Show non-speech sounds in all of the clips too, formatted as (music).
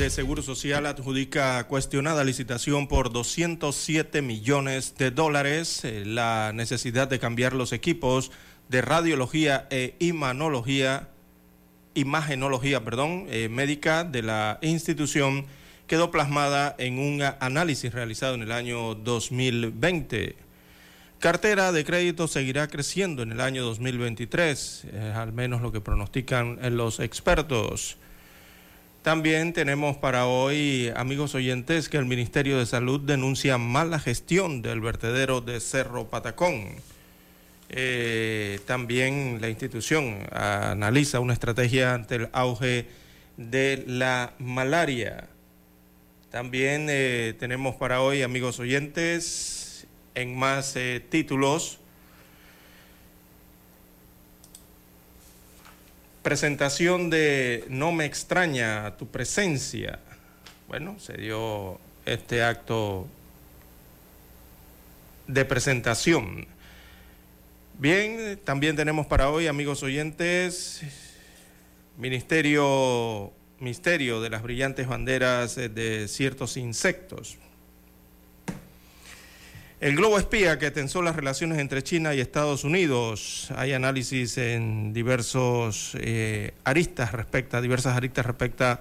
De Seguro Social adjudica cuestionada licitación por 207 millones de dólares. Eh, La necesidad de cambiar los equipos de radiología e imanología, imagenología perdón, eh, médica de la institución quedó plasmada en un análisis realizado en el año 2020. Cartera de crédito seguirá creciendo en el año 2023, eh, al menos lo que pronostican los expertos. También tenemos para hoy, amigos oyentes, que el Ministerio de Salud denuncia mala gestión del vertedero de Cerro Patacón. Eh, también la institución analiza una estrategia ante el auge de la malaria. También eh, tenemos para hoy, amigos oyentes, en más eh, títulos, presentación de No me extraña tu presencia. Bueno, se dio este acto de presentación. Bien, también tenemos para hoy, amigos oyentes, Ministerio, Misterio de las brillantes banderas de ciertos insectos. El globo espía que tensó las relaciones entre China y Estados Unidos. Hay análisis en diversos eh, aristas respecto, diversas aristas respecto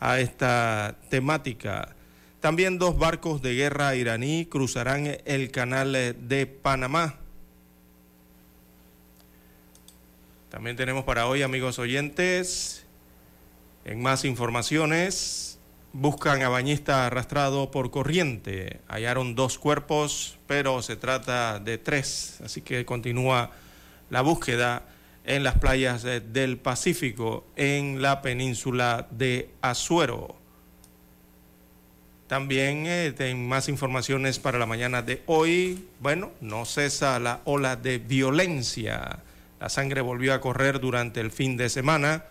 a esta temática. También dos barcos de guerra iraní cruzarán el canal de Panamá. También tenemos para hoy, amigos oyentes, en más informaciones, buscan a bañista arrastrado por corriente. Hallaron dos cuerpos, pero se trata de tres, así que continúa la búsqueda en las playas de- del Pacífico, en la península de Azuero. También eh, más informaciones para la mañana de hoy. Bueno, no cesa la ola de violencia. La sangre volvió a correr durante el fin de semana.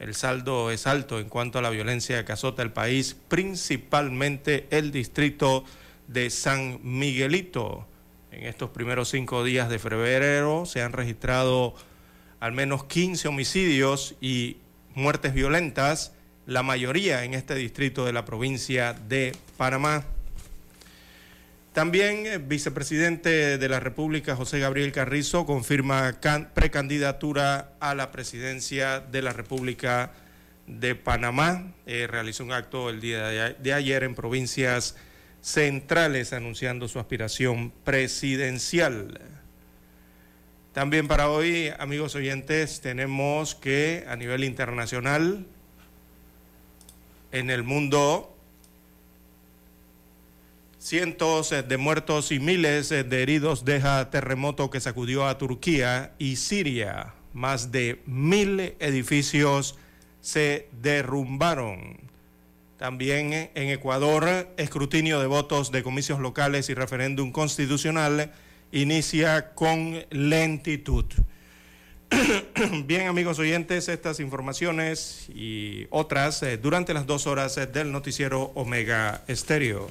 El saldo es alto en cuanto a la violencia que azota el país, principalmente el distrito de San Miguelito. En estos primeros cinco días de febrero se han registrado al menos 15 homicidios y muertes violentas, la mayoría en este distrito de la provincia de Panamá. También el vicepresidente de la República, José Gabriel Carrizo, confirma can- precandidatura a la presidencia de la República de Panamá. Eh, realizó un acto el día de ayer en provincias centrales anunciando su aspiración presidencial. También para hoy, amigos oyentes, tenemos que a nivel internacional, en el mundo, cientos eh, de muertos y miles eh, de heridos deja terremoto que sacudió a Turquía y Siria. Más de mil edificios se derrumbaron. También en Ecuador, escrutinio de votos de comicios locales y referéndum constitucional inicia con lentitud. (clears throat) Bien, amigos oyentes, estas informaciones y otras eh, durante las dos horas eh, del noticiero Omega Estéreo.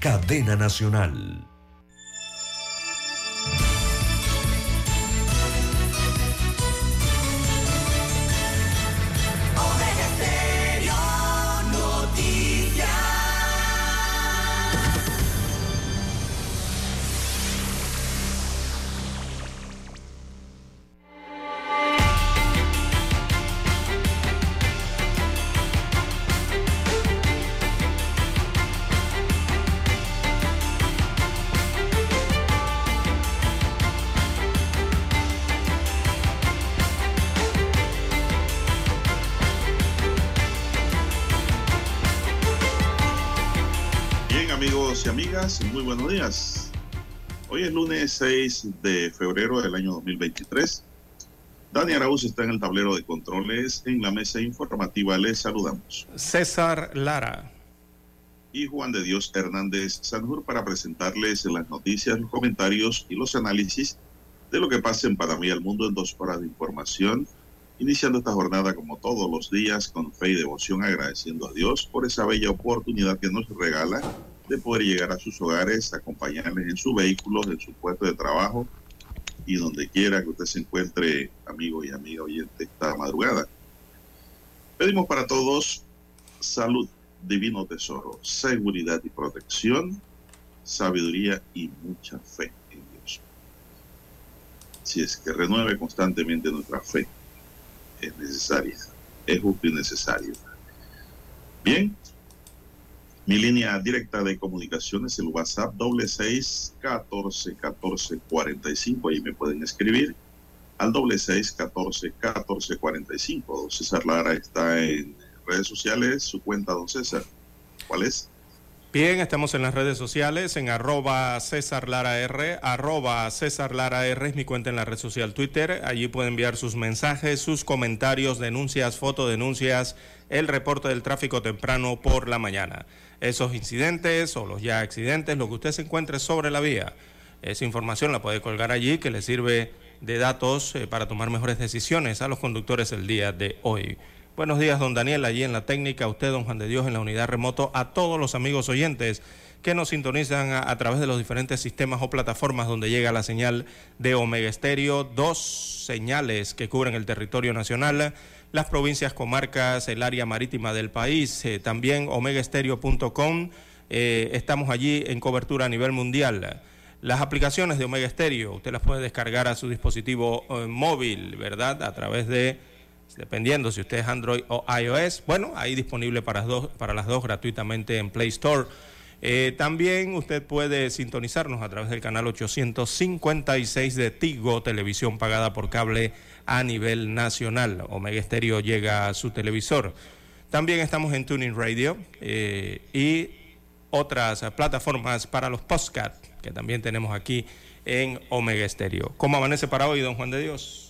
cadena nacional. Lunes 6 de febrero del año 2023. Dani Arauz está en el tablero de controles. En la mesa informativa les saludamos. César Lara. Y Juan de Dios Hernández Sanjur para presentarles las noticias, los comentarios y los análisis de lo que pasa en Panamá y el mundo en dos horas de información. Iniciando esta jornada como todos los días con fe y devoción, agradeciendo a Dios por esa bella oportunidad que nos regala de poder llegar a sus hogares, acompañarles en sus vehículos, en su puesto de trabajo y donde quiera que usted se encuentre, amigo y amiga oyente, esta madrugada. Pedimos para todos salud, divino tesoro, seguridad y protección, sabiduría y mucha fe en Dios. Si es que renueve constantemente nuestra fe, es necesaria, es justo y necesario. Bien, mi línea directa de comunicación es el WhatsApp doble seis catorce catorce cuarenta y cinco. Ahí me pueden escribir al doble seis catorce catorce cuarenta y cinco. César Lara está en redes sociales. Su cuenta, don César, ¿cuál es? Bien, estamos en las redes sociales, en arroba César Lara R, arroba César R es mi cuenta en la red social Twitter. Allí puede enviar sus mensajes, sus comentarios, denuncias, fotodenuncias, el reporte del tráfico temprano por la mañana. Esos incidentes o los ya accidentes, lo que usted se encuentre sobre la vía. Esa información la puede colgar allí que le sirve de datos eh, para tomar mejores decisiones a los conductores el día de hoy. Buenos días, don Daniel, allí en la técnica, a usted, don Juan de Dios, en la unidad remoto, a todos los amigos oyentes que nos sintonizan a, través de los diferentes sistemas o plataformas donde llega la señal de Omega Estéreo, dos señales que cubren el territorio nacional, las provincias, comarcas, el área marítima del país, eh, también omegaestereo.com, eh, estamos allí en cobertura a nivel mundial. Las aplicaciones de Omega Stereo, usted las puede descargar a su dispositivo eh, móvil, ¿verdad? A través de dependiendo si usted es Android o iOS. Bueno, ahí disponible para, dos, para las dos gratuitamente en Play Store. Eh, también usted puede sintonizarnos a través del canal 856 de Tigo, televisión pagada por cable a nivel nacional. Omega Stereo llega a su televisor. También estamos en Tuning Radio eh, y otras plataformas para los podcasts que también tenemos aquí en Omega Stereo. ¿Cómo amanece para hoy, don Juan de Dios?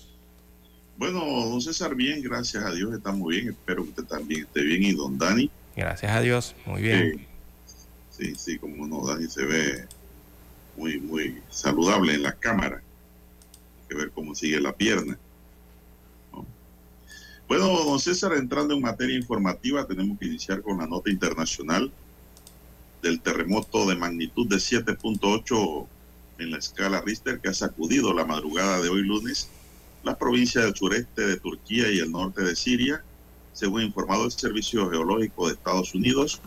Bueno, don César, bien, gracias a Dios, está muy bien. Espero que usted también esté bien. Y don Dani. Gracias a Dios, muy bien. sí, sí, como no, Dani se ve muy, muy saludable en la cámara. que ver cómo sigue la pierna. Bueno, don César, entrando en materia informativa, tenemos que iniciar con la nota internacional del terremoto de magnitud de 7.8 en la escala Richter que ha sacudido la madrugada de hoy lunes las provincias del sureste de Turquía y el norte de Siria, según informado el Servicio Geológico de Estados Unidos.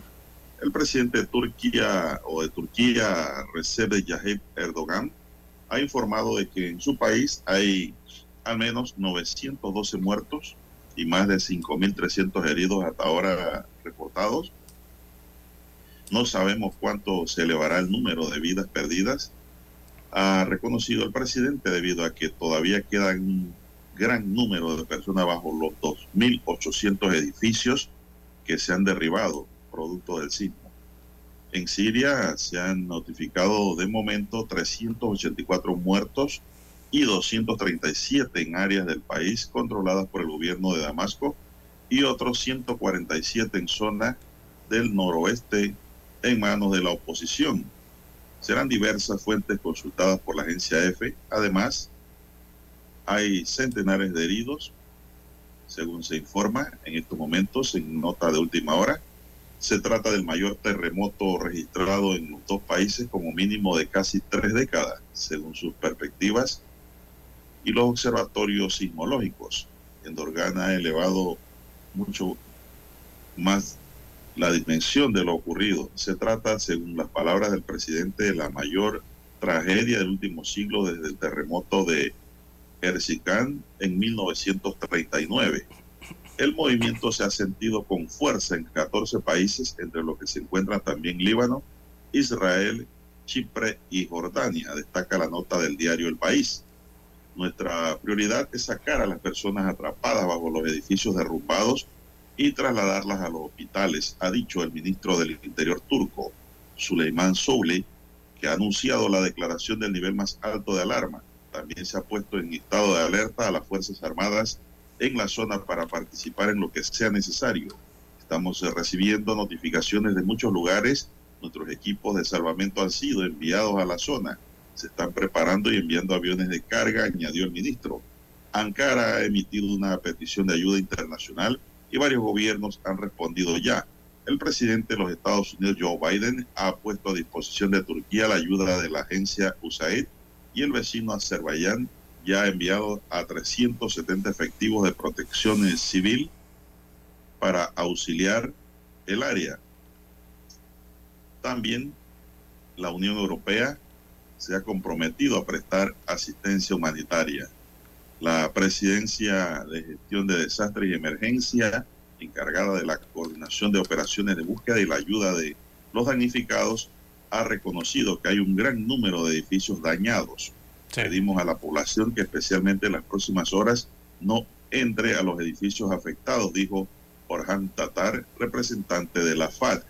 El presidente de Turquía o de Turquía, Recep Tayyip Erdogan, ha informado de que en su país hay al menos 912 muertos y más de 5.300 heridos hasta ahora reportados. No sabemos cuánto se elevará el número de vidas perdidas, ha reconocido el presidente debido a que todavía quedan un gran número de personas bajo los 2.800 edificios que se han derribado producto del sismo. En Siria se han notificado de momento 384 muertos y 237 en áreas del país controladas por el gobierno de Damasco y otros 147 en zonas del noroeste en manos de la oposición. Serán diversas fuentes consultadas por la agencia EFE. Además, hay centenares de heridos, según se informa en estos momentos en nota de última hora. Se trata del mayor terremoto registrado en los dos países como mínimo de casi tres décadas, según sus perspectivas y los observatorios sismológicos. En Dorgana ha elevado mucho más la dimensión de lo ocurrido. Se trata, según las palabras del presidente, de la mayor tragedia del último siglo desde el terremoto de Erzincan en 1939. El movimiento se ha sentido con fuerza en 14 países, entre los que se encuentran también Líbano, Israel, Chipre y Jordania, destaca la nota del diario El País. Nuestra prioridad es sacar a las personas atrapadas bajo los edificios derrumbados y trasladarlas a los hospitales, ha dicho el ministro del Interior turco, Süleyman Soule, que ha anunciado la declaración del nivel más alto de alarma. También se ha puesto en estado de alerta a las Fuerzas Armadas en la zona para participar en lo que sea necesario. Estamos eh, recibiendo notificaciones de muchos lugares. Nuestros equipos de salvamento han sido enviados a la zona. Se están preparando y enviando aviones de carga, añadió el ministro. Ankara ha emitido una petición de ayuda internacional y varios gobiernos han respondido ya. El presidente de los Estados Unidos, Joe Biden, ha puesto a disposición de Turquía la ayuda de la agencia USAID y el vecino Azerbaiyán ya ha enviado a 370 efectivos de protección civil para auxiliar el área. También la Unión Europea se ha comprometido a prestar asistencia humanitaria. La Presidencia de Gestión de Desastres y Emergencia, encargada de la coordinación de operaciones de búsqueda y la ayuda de los damnificados, ha reconocido que hay un gran número de edificios dañados. Pedimos a la población que especialmente en las próximas horas no entre a los edificios afectados, dijo Orhan Tatar, representante de la FAD.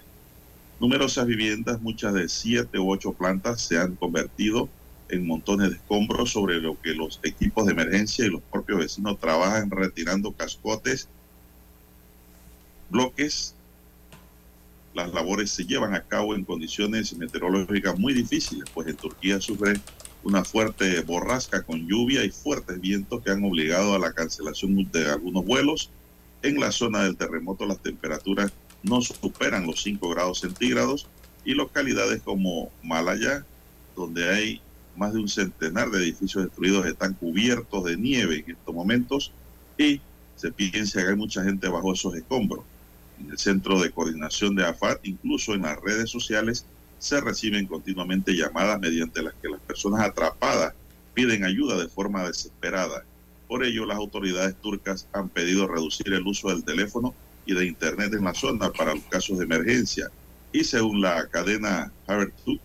Numerosas viviendas, muchas de siete u ocho plantas, se han convertido en montones de escombros sobre lo que los equipos de emergencia y los propios vecinos trabajan retirando cascotes, bloques. Las labores se llevan a cabo en condiciones meteorológicas muy difíciles, pues en Turquía sufre una fuerte borrasca con lluvia y fuertes vientos que han obligado a la cancelación de algunos vuelos. En la zona del terremoto las temperaturas no superan los 5 grados centígrados y localidades como Malaya, donde hay más de un centenar de edificios destruidos están cubiertos de nieve en estos momentos y se piensa que hay mucha gente bajo esos escombros. En el centro de coordinación de AFAT, incluso en las redes sociales, se reciben continuamente llamadas mediante las que las personas atrapadas piden ayuda de forma desesperada. Por ello, las autoridades turcas han pedido reducir el uso del teléfono y de Internet en la zona para los casos de emergencia. Y según la cadena Habertut,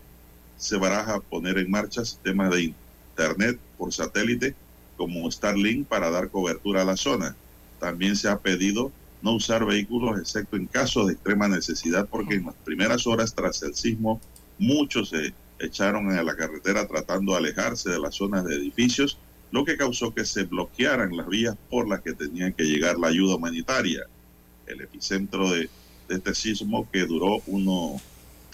se baraja poner en marcha sistemas de Internet por satélite como Starlink para dar cobertura a la zona. También se ha pedido no usar vehículos excepto en caso de extrema necesidad porque en las primeras horas tras el sismo muchos se echaron a la carretera tratando de alejarse de las zonas de edificios, lo que causó que se bloquearan las vías por las que tenían que llegar la ayuda humanitaria. El epicentro de, de este sismo que duró unos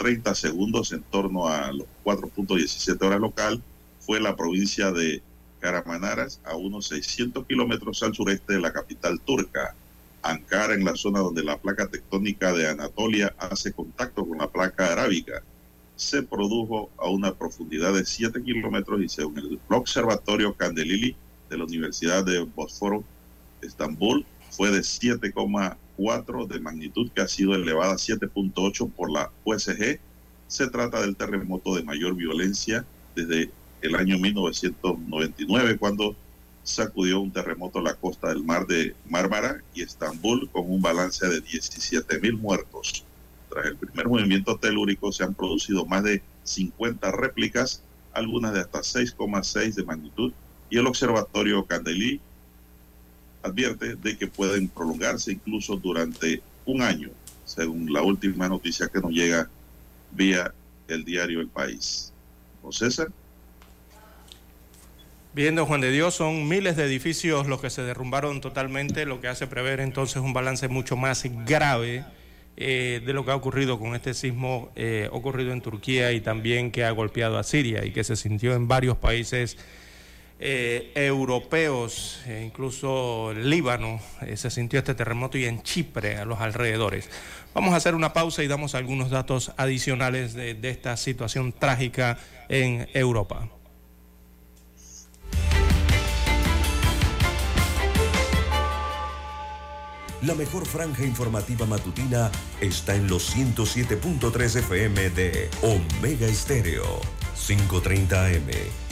30 segundos en torno a los 4.17 horas local fue la provincia de Karamanaras, a unos 600 kilómetros al sureste de la capital turca. Ankara, en la zona donde la placa tectónica de Anatolia hace contacto con la placa arábica, se produjo a una profundidad de 7 kilómetros y según el observatorio Candelili de la Universidad de Bosforo, Estambul, fue de 7,4 de magnitud que ha sido elevada a 7.8 por la USG. Se trata del terremoto de mayor violencia desde el año 1999, cuando sacudió un terremoto a la costa del mar de Mármara y Estambul con un balance de 17 mil muertos. Tras el primer movimiento telúrico se han producido más de 50 réplicas, algunas de hasta 6,6 de magnitud, y el observatorio Candelí advierte de que pueden prolongarse incluso durante un año, según la última noticia que nos llega vía el diario El País. ¿O César? Bien, don Juan de Dios, son miles de edificios los que se derrumbaron totalmente, lo que hace prever entonces un balance mucho más grave eh, de lo que ha ocurrido con este sismo eh, ocurrido en Turquía y también que ha golpeado a Siria y que se sintió en varios países eh, europeos, e incluso Líbano, eh, se sintió este terremoto y en Chipre, a los alrededores. Vamos a hacer una pausa y damos algunos datos adicionales de, de esta situación trágica en Europa. La mejor franja informativa matutina está en los 107.3 FM de Omega Estéreo, 530 AM.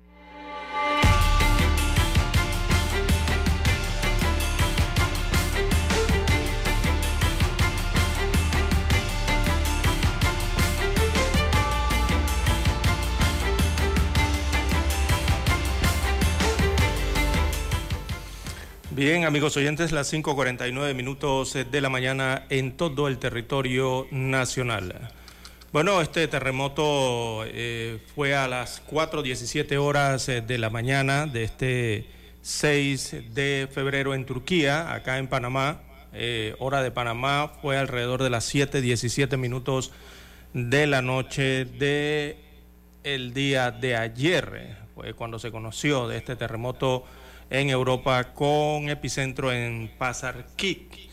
Bien, amigos oyentes, las 5.49 minutos de la mañana en todo el territorio nacional. Bueno, este terremoto eh, fue a las 4.17 horas eh, de la mañana de este 6 de febrero en Turquía, acá en Panamá. Eh, hora de Panamá fue alrededor de las 7.17 minutos de la noche de el día de ayer. Fue cuando se conoció de este terremoto en Europa con epicentro en Pasarkik.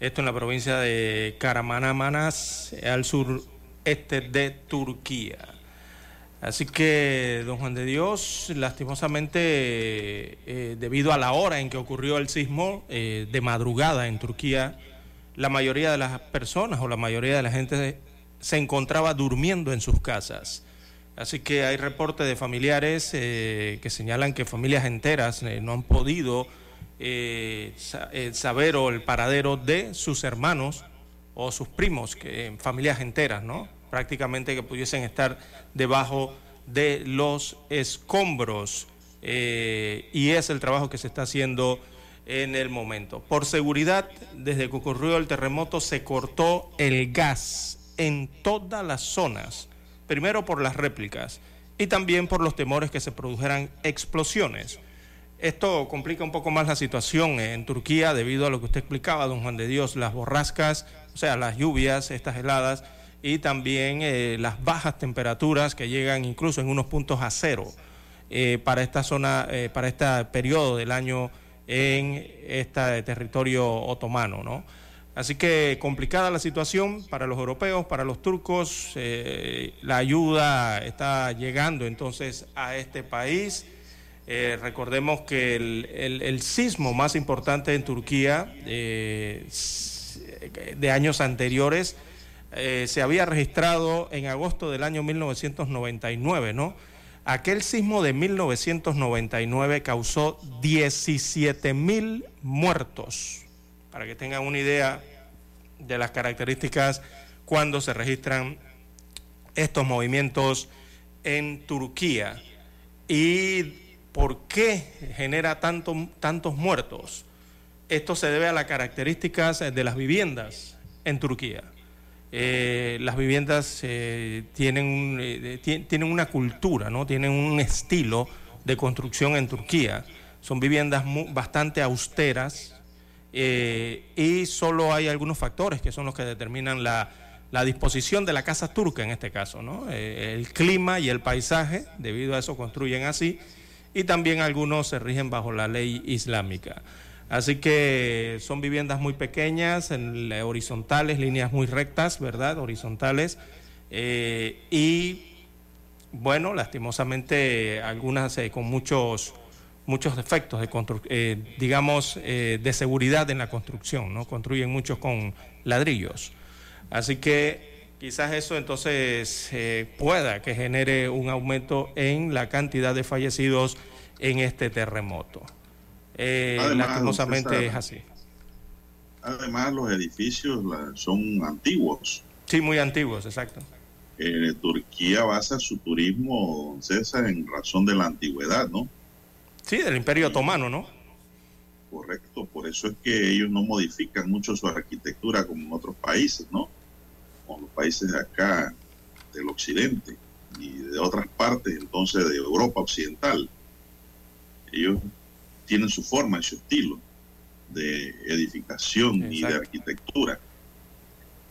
Esto en la provincia de Karamanamanas, al sureste de Turquía. Así que, don Juan de Dios, lastimosamente, eh, debido a la hora en que ocurrió el sismo, eh, de madrugada en Turquía, la mayoría de las personas o la mayoría de la gente se encontraba durmiendo en sus casas. Así que hay reportes de familiares eh, que señalan que familias enteras eh, no han podido eh, sa- saber o el paradero de sus hermanos o sus primos, que, familias enteras, ¿no? Prácticamente que pudiesen estar debajo de los escombros. Y es el trabajo que se está haciendo en el momento. Por seguridad, desde que ocurrió el terremoto se cortó el gas en todas las zonas, primero por las réplicas y también por los temores que se produjeran explosiones. Esto complica un poco más la situación en Turquía debido a lo que usted explicaba, don Juan de Dios, las borrascas, o sea, las lluvias, estas heladas y también eh, las bajas temperaturas que llegan incluso en unos puntos a cero eh, para esta zona, eh, para este periodo del año en este territorio otomano, ¿no? Así que complicada la situación para los europeos, para los turcos. la ayuda está llegando entonces a este país. Eh, recordemos que el, sismo más importante en Turquía eh, de años anteriores eh, se había registrado en agosto del año 1999, ¿no? Aquel sismo de 1999 causó 17 mil muertos, para que tengan una idea de las características cuando se registran estos movimientos en Turquía. Y ¿Por qué genera tantos muertos? Esto se debe a las características de las viviendas en Turquía. Eh, las viviendas eh, tienen, eh, tienen una cultura, ¿no? tienen un estilo de construcción en Turquía. Son viviendas bastante austeras y solo hay algunos factores que son los que determinan la, la disposición de la casa turca en este caso. ¿no? el clima y el paisaje, debido a eso construyen así y también algunos se rigen bajo la ley islámica. Así que son viviendas muy pequeñas, horizontales, líneas muy rectas, ¿verdad? Horizontales. Eh, y bueno, lastimosamente algunas eh, con muchos muchos defectos de eh, digamos de seguridad en la construcción, ¿no? Construyen muchos con ladrillos. Así que quizás eso entonces pueda que genere un aumento en la cantidad de fallecidos en este terremoto. Eh, lastimosamente es así. Además, los edificios son antiguos. Sí, muy antiguos, exacto. Eh, Turquía basa su turismo, César, en razón de la antigüedad, ¿no? Sí, del Imperio Otomano, ¿no? Correcto, por eso es que ellos no modifican mucho su arquitectura como en otros países, ¿no? Como los países de acá, del occidente y de otras partes, entonces, de Europa occidental. Ellos tienen su forma y su estilo de edificación y de arquitectura.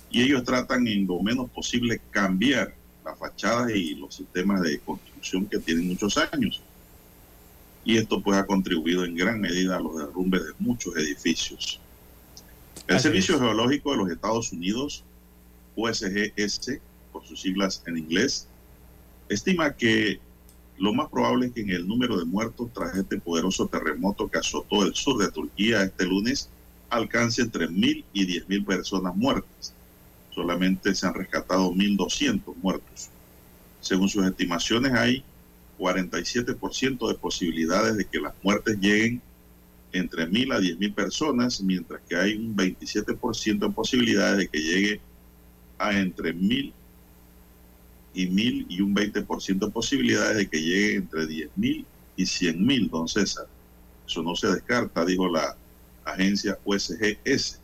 Y ellos tratan en lo menos posible cambiar las fachadas y los sistemas de construcción que tienen muchos años. Y esto pues ha contribuido en gran medida a los derrumbes de muchos edificios. El Servicio Geológico de los Estados Unidos, USGS, por sus siglas en inglés, estima que lo más probable es que en el número de muertos tras este poderoso terremoto que azotó el sur de Turquía este lunes alcance entre mil y diez mil personas muertas. Solamente se han rescatado 1.200 muertos. Según sus estimaciones, hay 47% de posibilidades de que las muertes lleguen entre mil a diez mil personas, mientras que hay un 27% de posibilidades de que llegue a entre mil y mil y un 20% de posibilidades de que llegue entre 10 mil y 100 mil, don César. Eso no se descarta, dijo la agencia USGS.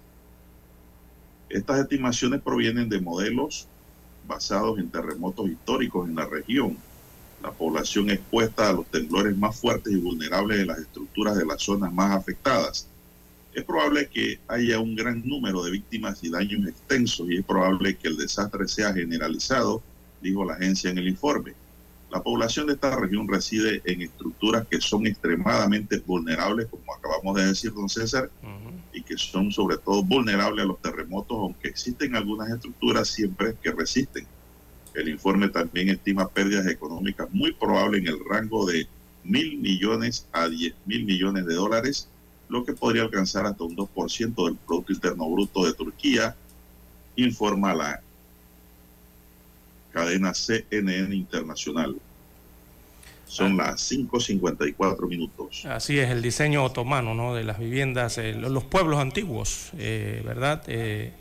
Estas estimaciones provienen de modelos basados en terremotos históricos en la región. La población expuesta a los temblores más fuertes y vulnerables de las estructuras de las zonas más afectadas. Es probable que haya un gran número de víctimas y daños extensos y es probable que el desastre sea generalizado dijo la agencia en el informe. La población de esta región reside en estructuras que son extremadamente vulnerables, como acabamos de decir, don César, y que son sobre todo vulnerables a los terremotos, aunque existen algunas estructuras siempre que resisten. El informe también estima pérdidas económicas muy probables en el rango de mil millones a diez mil millones de dólares, lo que podría alcanzar hasta un 2% del Producto Interno Bruto de Turquía, informa la cadena CNN Internacional. Son ah. las 5.54 minutos. Así es, el diseño otomano ¿no? de las viviendas, eh, los pueblos antiguos, eh, ¿verdad? Eh,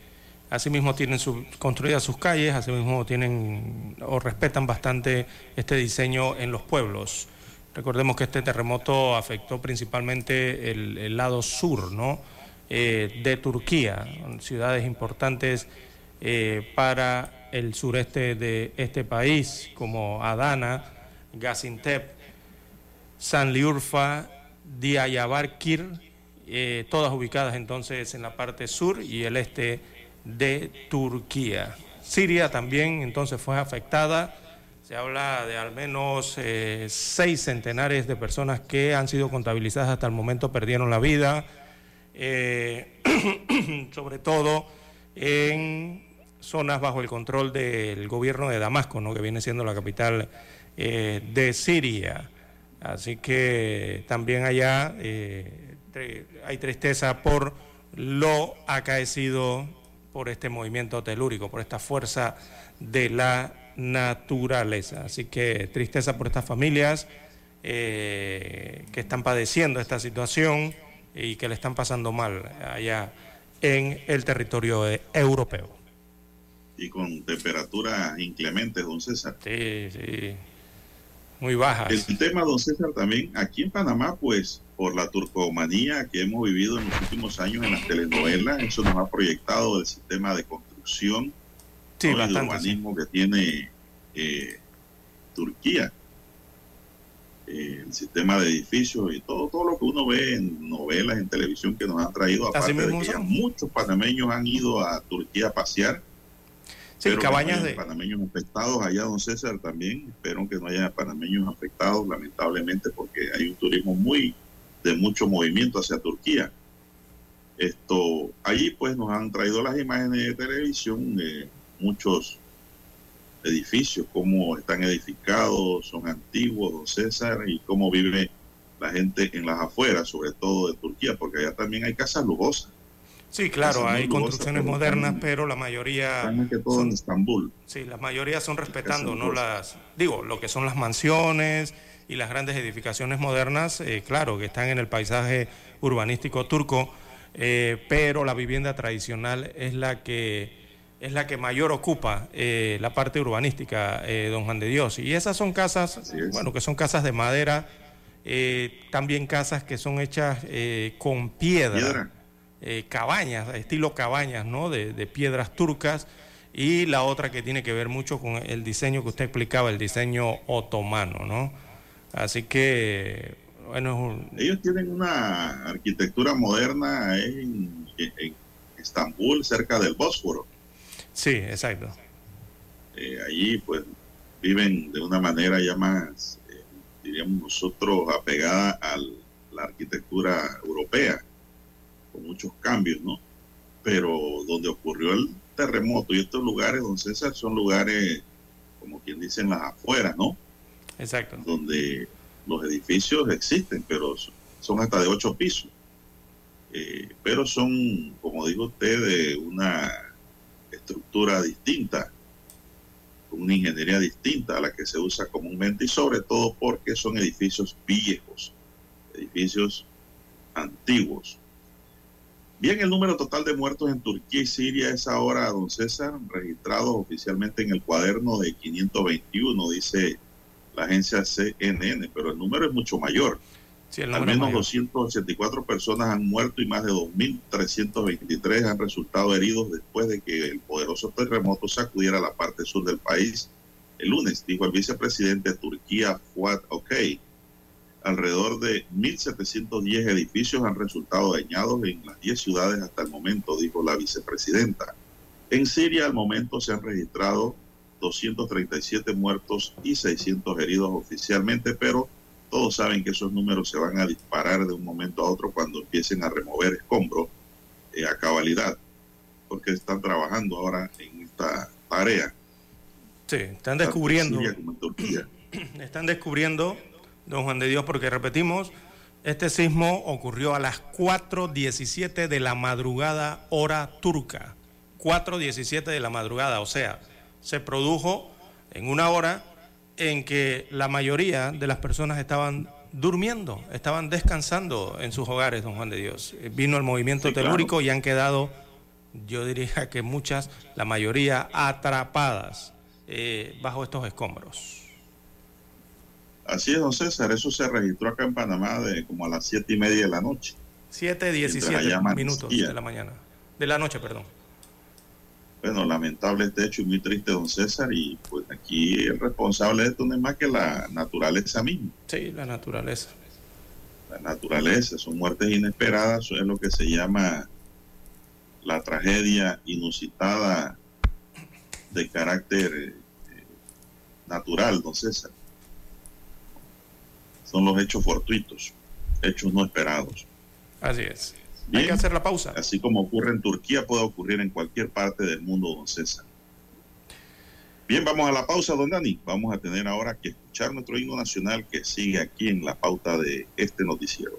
Asimismo tienen construidas sus calles, asimismo tienen o respetan bastante este diseño en los pueblos. Recordemos que este terremoto afectó principalmente el, lado sur ¿no? Eh, de Turquía, ciudades importantes eh, para el sureste de este país, como Adana, Gaziantep, Sanliurfa, Diyarbakir, eh, todas ubicadas entonces en la parte sur y el este de Turquía. Siria también entonces fue afectada. Se habla de al menos eh, seis centenares de personas que han sido contabilizadas hasta el momento, perdieron la vida, eh, (clears throat) sobre todo en zonas bajo el control del gobierno de Damasco, ¿no? que viene siendo la capital eh, de Siria. Así que también allá hay tristeza por lo acaecido por este movimiento telúrico, por esta fuerza de la naturaleza. Así que tristeza por estas familias eh, que están padeciendo esta situación y que le están pasando mal allá en el territorio europeo y con temperaturas inclementes, don César. Sí, sí. Muy bajas. El tema, don César, también aquí en Panamá, pues por la turcomanía que hemos vivido en los últimos años en las telenovelas, eso nos ha proyectado el sistema de construcción, sí, el urbanismo que tiene eh, Turquía, eh, el sistema de edificios y todo, todo lo que uno ve en novelas, en televisión que nos han traído, aparte de que muchos panameños han ido a Turquía a pasear Sí, cabañas de... panameños afectados allá, don César, también. Espero que no haya panameños afectados, lamentablemente, porque hay un turismo muy de mucho movimiento hacia Turquía. Esto, allí pues nos han traído las imágenes de televisión de muchos edificios, cómo están edificados, son antiguos, don César, y cómo vive la gente en las afueras, sobre todo de Turquía, porque allá también hay casas lujosas. Sí, claro, hay construcciones modernas, pero la mayoría son, en Estambul. Sí, la mayoría son respetando, no las, digo, lo que son las mansiones y las grandes edificaciones modernas, eh, claro, que están en el paisaje urbanístico turco, eh, pero la vivienda tradicional es la que es la que mayor ocupa eh, la parte urbanística, don Juan de Dios. Y esas son casas, bueno, que son casas de madera, también casas que son hechas con piedra eh, cabañas, estilo cabañas, ¿no? De, piedras turcas y la otra que tiene que ver mucho con el diseño que usted explicaba, el diseño otomano, ¿no? Así que, bueno... Ellos tienen una arquitectura moderna en, Estambul, cerca del Bósforo. Sí, exacto. Eh, allí, pues, viven de una manera ya más, eh, diríamos nosotros, apegada a la arquitectura europea con muchos cambios, ¿no? Pero donde ocurrió el terremoto y estos lugares, don César, son lugares, como quien dice, en las afueras, ¿no? Exacto. Donde los edificios existen, pero son hasta de ocho pisos. Eh, pero son, como dijo usted, de una estructura distinta, una ingeniería distinta a la que se usa comúnmente y sobre todo porque son edificios viejos, edificios antiguos. Bien, el número total de muertos en Turquía y Siria es ahora, don César, registrado oficialmente en el cuaderno de 521, dice la agencia CNN, pero el número es mucho mayor. Al menos 284 personas han muerto y más de 2.323 han resultado heridos después de que el poderoso terremoto sacudiera la parte sur del país el lunes, dijo el vicepresidente de Turquía, Fuad Okay. Alrededor de 1.710 edificios han resultado dañados en las 10 ciudades hasta el momento, dijo la vicepresidenta. En Siria al momento se han registrado 237 muertos y 600 heridos oficialmente, pero todos saben que esos números se van a disparar de un momento a otro cuando empiecen a remover escombros eh, a cabalidad, porque están trabajando ahora en esta tarea. Sí, están descubriendo. (clears throat) Están descubriendo don Juan de Dios, porque repetimos, este sismo ocurrió a las 4.17 de la madrugada hora turca. 4.17 de la madrugada, o sea, se produjo en una hora en que la mayoría de las personas estaban durmiendo, estaban descansando en sus hogares, don Juan de Dios. Vino el movimiento telúrico y han quedado yo diría que muchas, la mayoría atrapadas eh, bajo estos escombros. Así es, don César, eso se registró acá en Panamá de como a las siete y media de la noche. 7, 17 minutos de la mañana, de la noche, perdón. Bueno, lamentable este hecho y muy triste, don César, y pues aquí el responsable de esto no es más que la naturaleza misma. Sí, la naturaleza. La naturaleza, son muertes inesperadas, eso es lo que se llama la tragedia inusitada de carácter eh, natural, don César. Son los hechos fortuitos, hechos no esperados. Así es. Hay que hacer la pausa. Así como ocurre en Turquía, puede ocurrir en cualquier parte del mundo, don César. Bien, vamos a la pausa, don Dani. Vamos a tener ahora que escuchar nuestro himno nacional que sigue aquí en la pauta de este noticiero.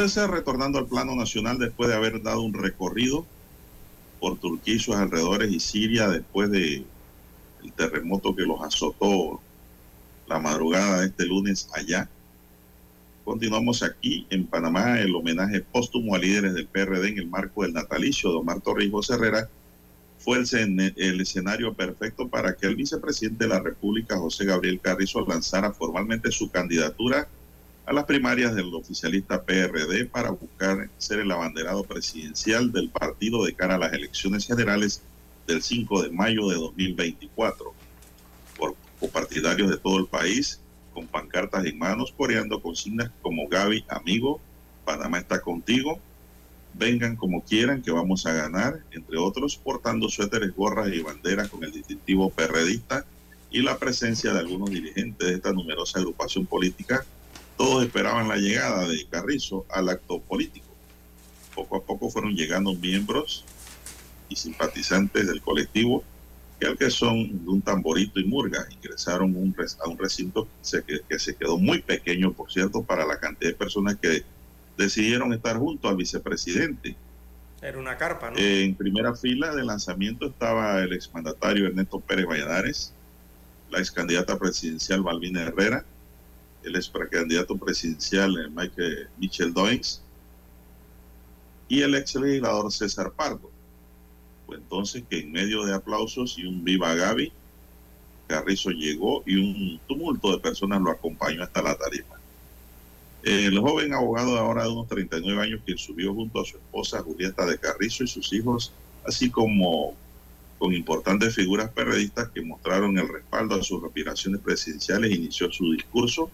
César retornando al plano nacional después de haber dado un recorrido por Turquía y sus alrededores y Siria después de terremoto que los azotó la madrugada de este lunes allá. Continuamos aquí en Panamá el homenaje póstumo a líderes del PRD en el marco del natalicio de Omar Torrijos Herrera fue el, el, escenario perfecto para que el vicepresidente de la República, José Gabriel Carrizo, lanzara formalmente su candidatura a las primarias del oficialista PRD para buscar ser el abanderado presidencial del partido de cara a las elecciones generales del 5 de mayo de 2024. Por partidarios de todo el país, con pancartas en manos, coreando consignas como Gaby, amigo, Panamá está contigo, vengan como quieran que vamos a ganar, entre otros, portando suéteres, gorras y banderas con el distintivo perredista y la presencia de algunos dirigentes de esta numerosa agrupación política. Todos esperaban la llegada de Carrizo al acto político. Poco a poco fueron llegando miembros y simpatizantes del colectivo que al que son de un tamborito y murga ingresaron a un recinto que se quedó muy pequeño, por cierto, para la cantidad de personas que decidieron estar junto al vicepresidente. Era una carpa, ¿no? en primera fila de lanzamiento estaba el exmandatario Ernesto Pérez Valladares, la ex candidata presidencial Balbina Herrera, el ex precandidato presidencial eh, Michael Michel Doings y el ex legislador César Pardo. Fue entonces que en medio de aplausos y un viva Gaby, Carrizo llegó y un tumulto de personas lo acompañó hasta la tarima. El joven abogado de ahora de unos 39 años, quien subió junto a su esposa Julieta de Carrizo y sus hijos, así como con importantes figuras periodistas que mostraron el respaldo a sus aspiraciones presidenciales, inició su discurso.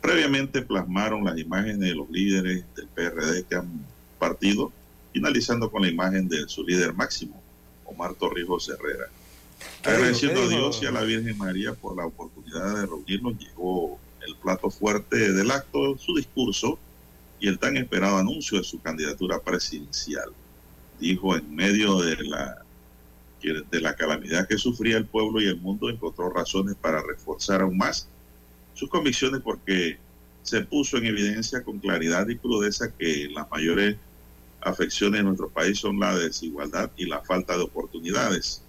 Previamente plasmaron las imágenes de los líderes del PRD que han partido, finalizando con la imagen de su líder máximo, Omar Torrijos Herrera. Agradeciendo a Dios y a la Virgen María por la oportunidad de reunirnos, llegó el plato fuerte del acto, su discurso y el tan esperado anuncio de su candidatura presidencial. Dijo en medio de la, de la calamidad que sufría el pueblo y el mundo, encontró razones para reforzar aún más sus convicciones porque se puso en evidencia con claridad y crudeza que las mayores afecciones en nuestro país son la desigualdad y la falta de oportunidades.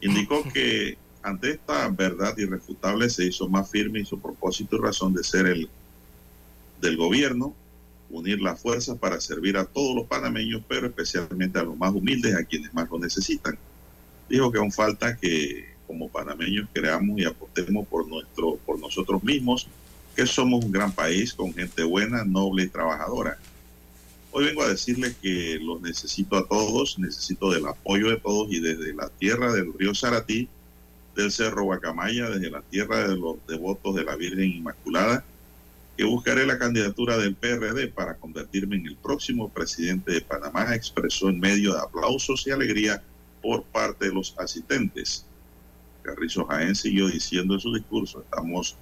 Indicó (laughs) que ante esta verdad irrefutable se hizo más firme y su propósito y razón de ser el del gobierno, unir las fuerzas para servir a todos los panameños, pero especialmente a los más humildes, a quienes más lo necesitan. Dijo que aún falta que como panameños creamos y apostemos por, nuestro, por nosotros mismos, que somos un gran país con gente buena, noble y trabajadora. Hoy vengo a decirles que los necesito a todos, necesito del apoyo de todos y desde la tierra del río Saratí del Cerro Guacamaya, desde la tierra de los devotos de la Virgen Inmaculada, que buscaré la candidatura del PRD para convertirme en el próximo presidente de Panamá, expresó en medio de aplausos y alegría por parte de los asistentes. Carrizo Jaén siguió diciendo en su discurso, estamos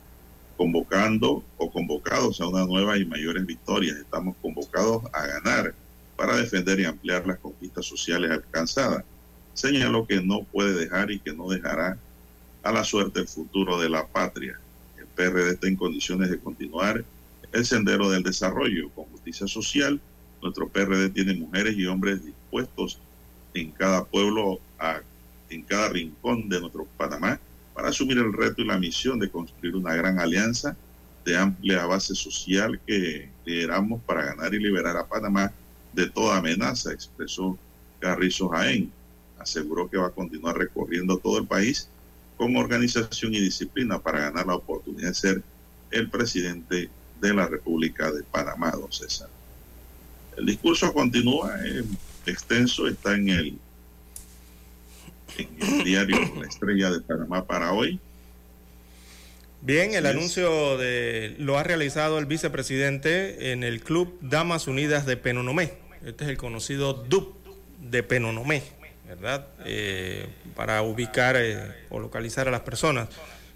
convocando o convocados a una nueva y mayores victorias, estamos convocados a ganar para defender y ampliar las conquistas sociales alcanzadas. Señaló que no puede dejar y que no dejará a la suerte el futuro de la patria. El PRD está en condiciones de continuar el sendero del desarrollo con justicia social. Nuestro PRD tiene mujeres y hombres dispuestos en cada pueblo, a, en cada rincón de nuestro Panamá, para asumir el reto y la misión de construir una gran alianza de amplia base social que lideramos para ganar y liberar a Panamá de toda amenaza, expresó Carrizo Jaén. Aseguró que va a continuar recorriendo todo el país con organización y disciplina para ganar la oportunidad de ser el presidente de la República de Panamá, don César. El discurso continúa, es extenso, está en el, en el diario La Estrella de Panamá para hoy. Bien, el anuncio de lo ha realizado el vicepresidente en el Club Damas Unidas de Penonomé. Este es el conocido DUP de Penonomé ¿verdad? Eh, para ubicar eh, o localizar a las personas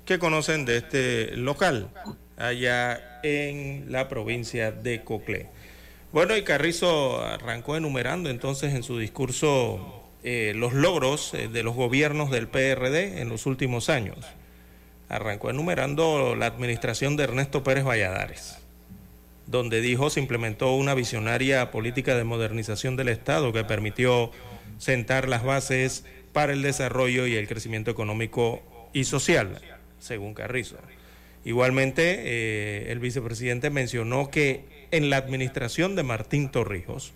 que conocen de este local allá en la provincia de Coclé. Bueno, y Carrizo arrancó enumerando entonces en su discurso eh, los logros de los gobiernos del PRD en los últimos años. Arrancó enumerando la administración de Ernesto Pérez Valladares, donde dijo se implementó una visionaria política de modernización del Estado que permitió sentar las bases para el desarrollo y el crecimiento económico y social, según Carrizo. Igualmente, eh, el vicepresidente mencionó que en la administración de Martín Torrijos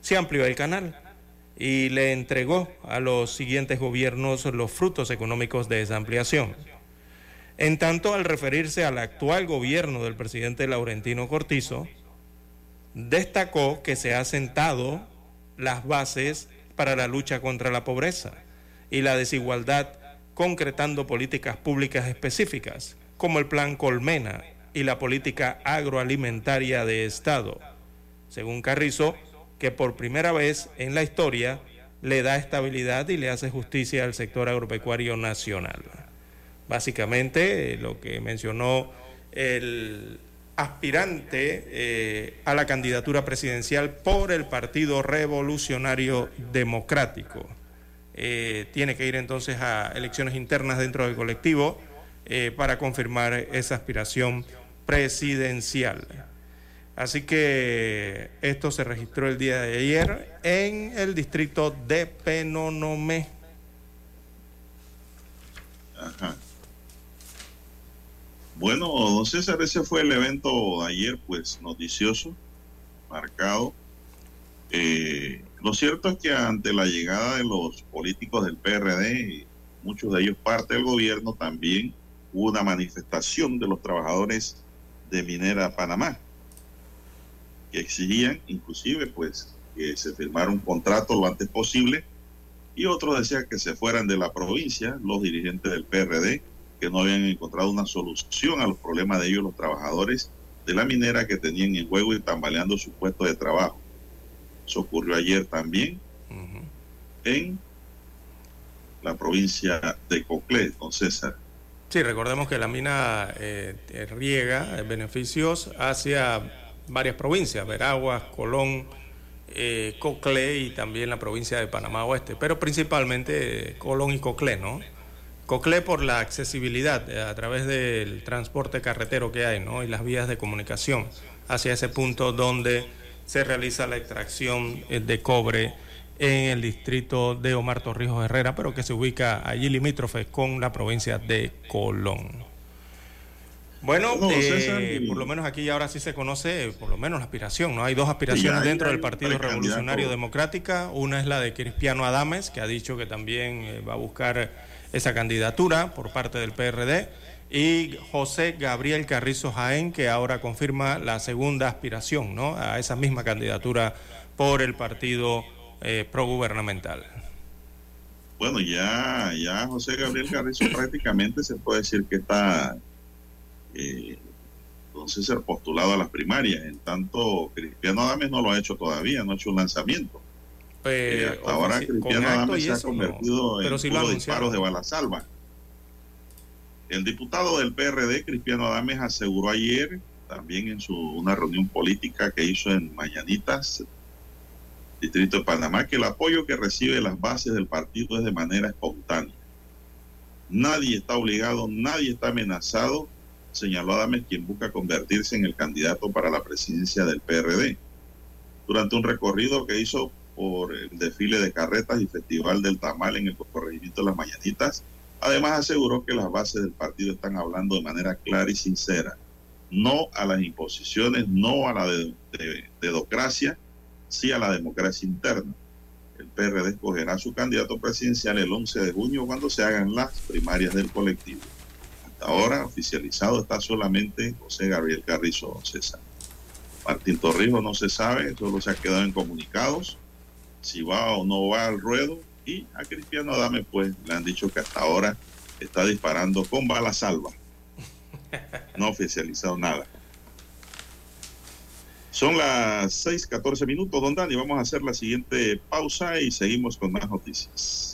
se amplió el canal y le entregó a los siguientes gobiernos los frutos económicos de esa ampliación. En tanto, al referirse al actual gobierno del presidente Laurentino Cortizo, destacó que se ha sentado las bases para la lucha contra la pobreza y la desigualdad, concretando políticas públicas específicas, como el Plan Colmena y la política agroalimentaria de Estado. Según Carrizo, que por primera vez en la historia le da estabilidad y le hace justicia al sector agropecuario nacional. Básicamente, lo que mencionó el aspirante eh, a la candidatura presidencial por el Partido Revolucionario Democrático. Eh, tiene que ir entonces a elecciones internas dentro del colectivo eh, para confirmar esa aspiración presidencial. Así que esto se registró el día de ayer en el distrito de Penonomé. Ajá. Bueno, don César, ese fue el evento de ayer, pues noticioso, marcado. Eh, lo cierto es que ante la llegada de los políticos del PRD, muchos de ellos parte del gobierno, también hubo una manifestación de los trabajadores de Minera Panamá que exigían inclusive pues que se firmara un contrato lo antes posible y otros decían que se fueran de la provincia los dirigentes del PRD que no habían encontrado una solución a los problemas de ellos los trabajadores de la minera que tenían en juego y tambaleando su puesto de trabajo. Eso ocurrió ayer también en la provincia de Coclé, don César. Sí, recordemos que la mina eh, riega beneficios hacia varias provincias, Veraguas, Colón, eh, Coclé y también la provincia de Panamá Oeste, pero principalmente eh, Colón y Coclé, ¿no? Coclé por la accesibilidad eh, a través del transporte carretero que hay, ¿no? Y las vías de comunicación hacia ese punto donde se realiza la extracción eh, de cobre en el distrito de Omar Torrijos Herrera, pero que se ubica allí limítrofe con la provincia de Colón. Bueno, eh, por lo menos aquí ahora sí se conoce, por lo menos la aspiración, ¿no? Hay dos aspiraciones dentro del Partido Revolucionario Democrática. Una es la de Cristiano Adames, que ha dicho que también eh, va a buscar esa candidatura por parte del PRD. Y José Gabriel Carrizo Jaén, que ahora confirma la segunda aspiración, ¿no? A esa misma candidatura por el Partido eh, Progubernamental. Bueno, ya, ya José Gabriel Carrizo prácticamente se puede decir que está eh, entonces ser postulado a las primarias. En tanto, Cristiano Adames no lo ha hecho todavía, no ha hecho un lanzamiento. Pues, hasta ahora Cristiano Adames se ha convertido en puro disparos de bala salva. El diputado del PRD, Cristiano Adames, aseguró ayer, también en su, una reunión política que hizo en Mañanitas, Distrito de Panamá, que el apoyo que recibe las bases del partido es de manera espontánea. Nadie está obligado, nadie está amenazado señaló Adames, quien busca convertirse en el candidato para la presidencia del PRD. Durante un recorrido que hizo por el desfile de carretas y festival del tamal en el corregimiento de las Mañanitas, además aseguró que las bases del partido están hablando de manera clara y sincera, no a las imposiciones, no a la de, de, dedocracia, sí a la democracia interna. El PRD escogerá su candidato presidencial el 11 de junio cuando se hagan las primarias del colectivo ahora oficializado está solamente José Gabriel Carrizo César. Martín Torrijos no se sabe, solo se ha quedado en comunicados si va o no va al ruedo. Y a Cristiano Adame, pues le han dicho que hasta ahora está disparando con bala salva. No ha oficializado nada. Son las 6:14 minutos, don Dani. Vamos a hacer la siguiente pausa y seguimos con más noticias.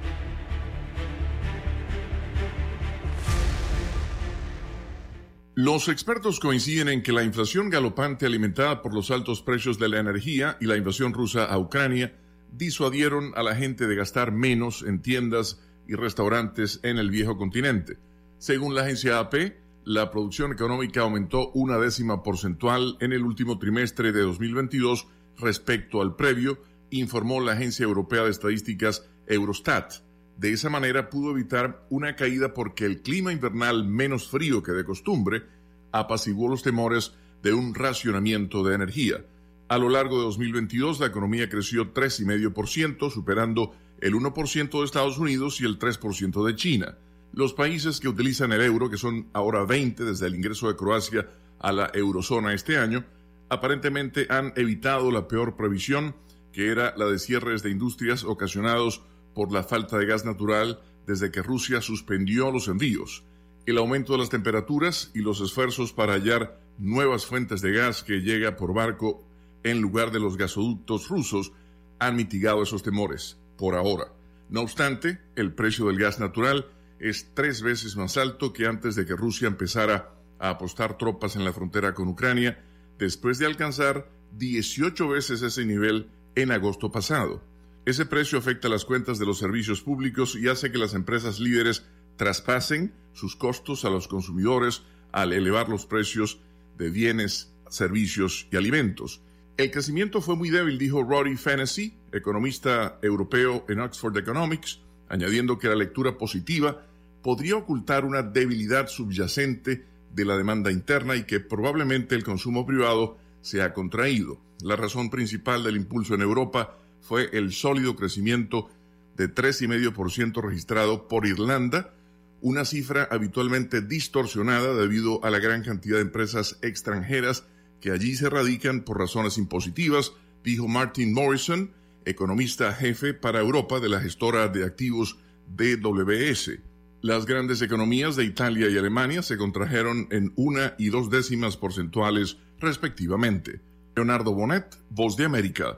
Los expertos coinciden en que la inflación galopante alimentada por los altos precios de la energía y la invasión rusa a Ucrania disuadieron a la gente de gastar menos en tiendas y restaurantes en el viejo continente. Según la agencia AP, la producción económica aumentó una décima porcentual en el último trimestre de 2022 respecto al previo, informó la Agencia Europea de Estadísticas Eurostat. De esa manera pudo evitar una caída porque el clima invernal menos frío que de costumbre apaciguó los temores de un racionamiento de energía. A lo largo de 2022 la economía creció 3,5%, superando el 1% de Estados Unidos y el 3% de China. Los países que utilizan el euro, que son ahora 20 desde el ingreso de Croacia a la eurozona este año, aparentemente han evitado la peor previsión, que era la de cierres de industrias ocasionados por la falta de gas natural desde que Rusia suspendió los envíos. El aumento de las temperaturas y los esfuerzos para hallar nuevas fuentes de gas que llega por barco en lugar de los gasoductos rusos han mitigado esos temores, por ahora. No obstante, el precio del gas natural es tres veces más alto que antes de que Rusia empezara a apostar tropas en la frontera con Ucrania, después de alcanzar 18 veces ese nivel en agosto pasado. Ese precio afecta las cuentas de los servicios públicos y hace que las empresas líderes traspasen sus costos a los consumidores al elevar los precios de bienes, servicios y alimentos. El crecimiento fue muy débil, dijo Rory Fennessy, economista europeo en Oxford Economics, añadiendo que la lectura positiva podría ocultar una debilidad subyacente de la demanda interna y que probablemente el consumo privado se ha contraído. La razón principal del impulso en Europa fue el sólido crecimiento de 3,5% registrado por Irlanda, una cifra habitualmente distorsionada debido a la gran cantidad de empresas extranjeras que allí se radican por razones impositivas, dijo Martin Morrison, economista jefe para Europa de la gestora de activos DWS. Las grandes economías de Italia y Alemania se contrajeron en una y dos décimas porcentuales respectivamente. Leonardo Bonet, Voz de América.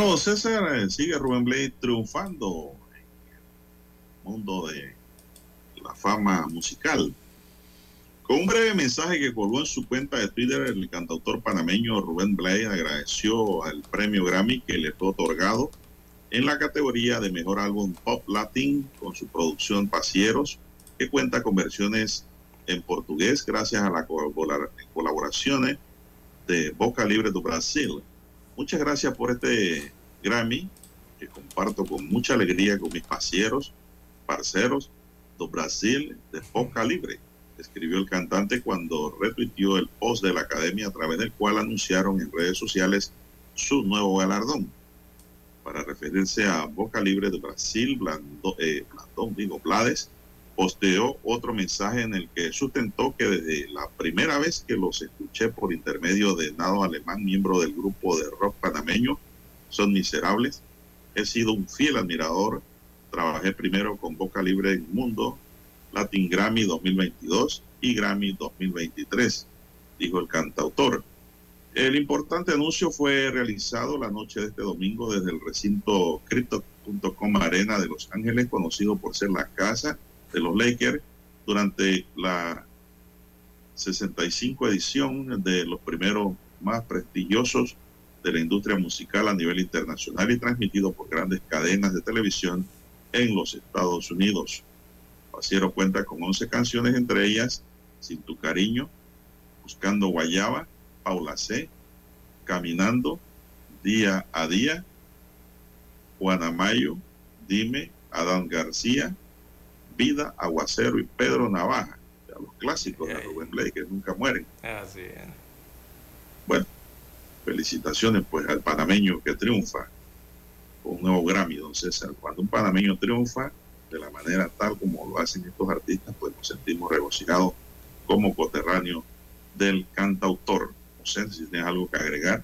Bueno, César, eh, sigue Rubén Blade triunfando en el mundo de la fama musical. Con un breve mensaje que colgó en su cuenta de Twitter, el cantautor panameño Rubén Blade agradeció al premio Grammy que le fue otorgado en la categoría de mejor álbum pop latín con su producción Pasieros, que cuenta con versiones en portugués gracias a las colaboraciones de Boca Libre do Brasil Muchas gracias por este Grammy que comparto con mucha alegría con mis pasieros, parceros do Brasil de Poca Libre, escribió el cantante cuando retuiteó el post de la academia a través del cual anunciaron en redes sociales su nuevo galardón. Para referirse a Boca Libre de Brasil, eh, Blandón, digo, Blades, posteó otro mensaje en el que sustentó que desde la primera vez que los escuché por intermedio de Nado Alemán, miembro del grupo de rock panameño, son miserables, he sido un fiel admirador. Trabajé primero con Boca Libre en Mundo, Latin Grammy 2022 y Grammy 2023, dijo el cantautor. El importante anuncio fue realizado la noche de este domingo desde el recinto Crypto.com Arena de Los Ángeles, conocido por ser la casa de los Lakers durante la 65 edición de los primeros más prestigiosos de la industria musical a nivel internacional y transmitido por grandes cadenas de televisión en los Estados Unidos. Aguacero cuenta con 11 canciones, entre ellas Sin tu cariño, Buscando Guayaba, Paula C., Caminando, Día a Día, Juana Mayo, Dime, Adán García, Vida, Aguacero y Pedro Navaja. Ya los clásicos de Rubén Blake que nunca mueren. Así es. Bueno, felicitaciones pues al panameño que triunfa con un nuevo Grammy, don César. Cuando un panameño triunfa de la manera tal como lo hacen estos artistas, pues nos sentimos regocijados como coterráneo del cantautor. No sé si tienes algo que agregar.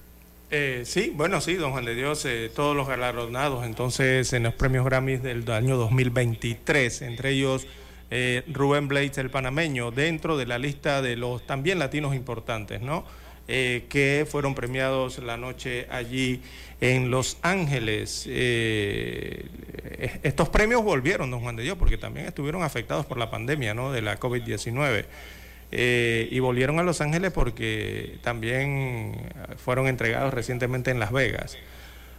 Eh, sí, bueno, sí, don Juan de Dios, eh, todos los galardonados entonces en los premios Grammys del año 2023, entre ellos eh, Rubén Blades, el panameño, dentro de la lista de los también latinos importantes, ¿no? Eh, que fueron premiados la noche allí en Los Ángeles. Eh, estos premios volvieron, don Juan de Dios, porque también estuvieron afectados por la pandemia, ¿no? De la COVID-19. Eh, y volvieron a Los Ángeles porque también fueron entregados recientemente en Las Vegas.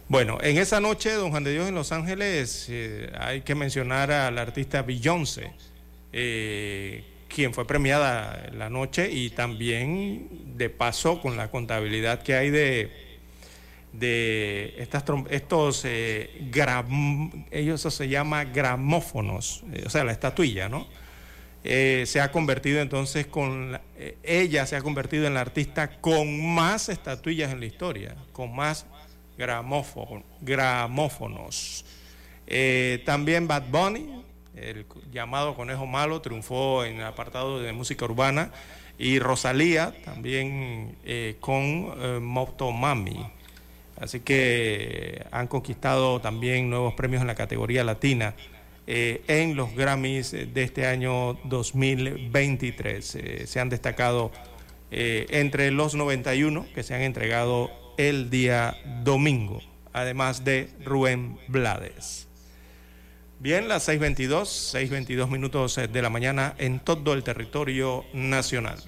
Bueno, en esa noche, don Juan de Dios, en Los Ángeles, eh, hay que mencionar al artista Beyoncé, eh, quien fue premiada la noche y también de paso con la contabilidad que hay de, de estas estos ellos eso se llama gramófonos, o sea, la estatuilla, ¿no? Eh, se ha convertido entonces con, eh, ella se ha convertido en la artista con más estatuillas en la historia, con más gramófonos. Eh, también Bad Bunny, el llamado Conejo Malo, triunfó en el apartado de música urbana. Y Rosalía también con Motomami. Así que han conquistado también nuevos premios en la categoría latina. Eh, en los Grammys de este año 2023. Eh, se han destacado eh, entre los 91 que se han entregado el día domingo, además de Rubén Blades. Bien, las 6.22, 6.22 minutos de la mañana en todo el territorio nacional.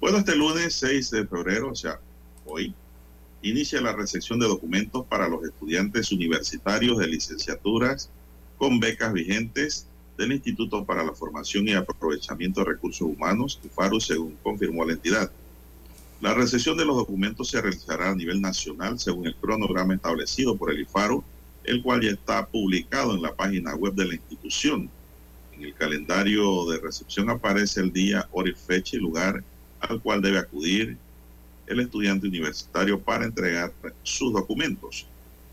Bueno, este lunes 6 de febrero, o sea, hoy, inicia la recepción de documentos para los estudiantes universitarios de licenciaturas con becas vigentes del Instituto para la Formación y Aprovechamiento de Recursos Humanos, IFARU, según confirmó la entidad. La recepción de los documentos se realizará a nivel nacional según el cronograma establecido por el IFARU, el cual ya está publicado en la página web de la institución. En el calendario de recepción aparece el día, hora y fecha y lugar al cual debe acudir el estudiante universitario para entregar sus documentos.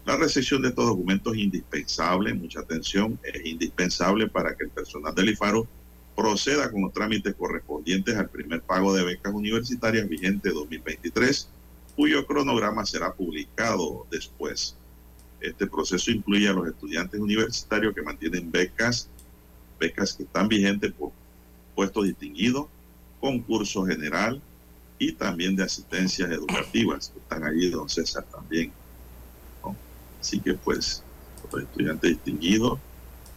La recepción de estos documentos es indispensable, mucha atención, es indispensable para que el personal del IFARO proceda con los trámites correspondientes al primer pago de becas universitarias vigente 2023, cuyo cronograma será publicado después. Este proceso incluye a los estudiantes universitarios que mantienen becas, becas que están vigentes por puestos distinguidos, concurso general y también de asistencias educativas, que están allí, don César, también. Así que pues los estudiantes distinguidos,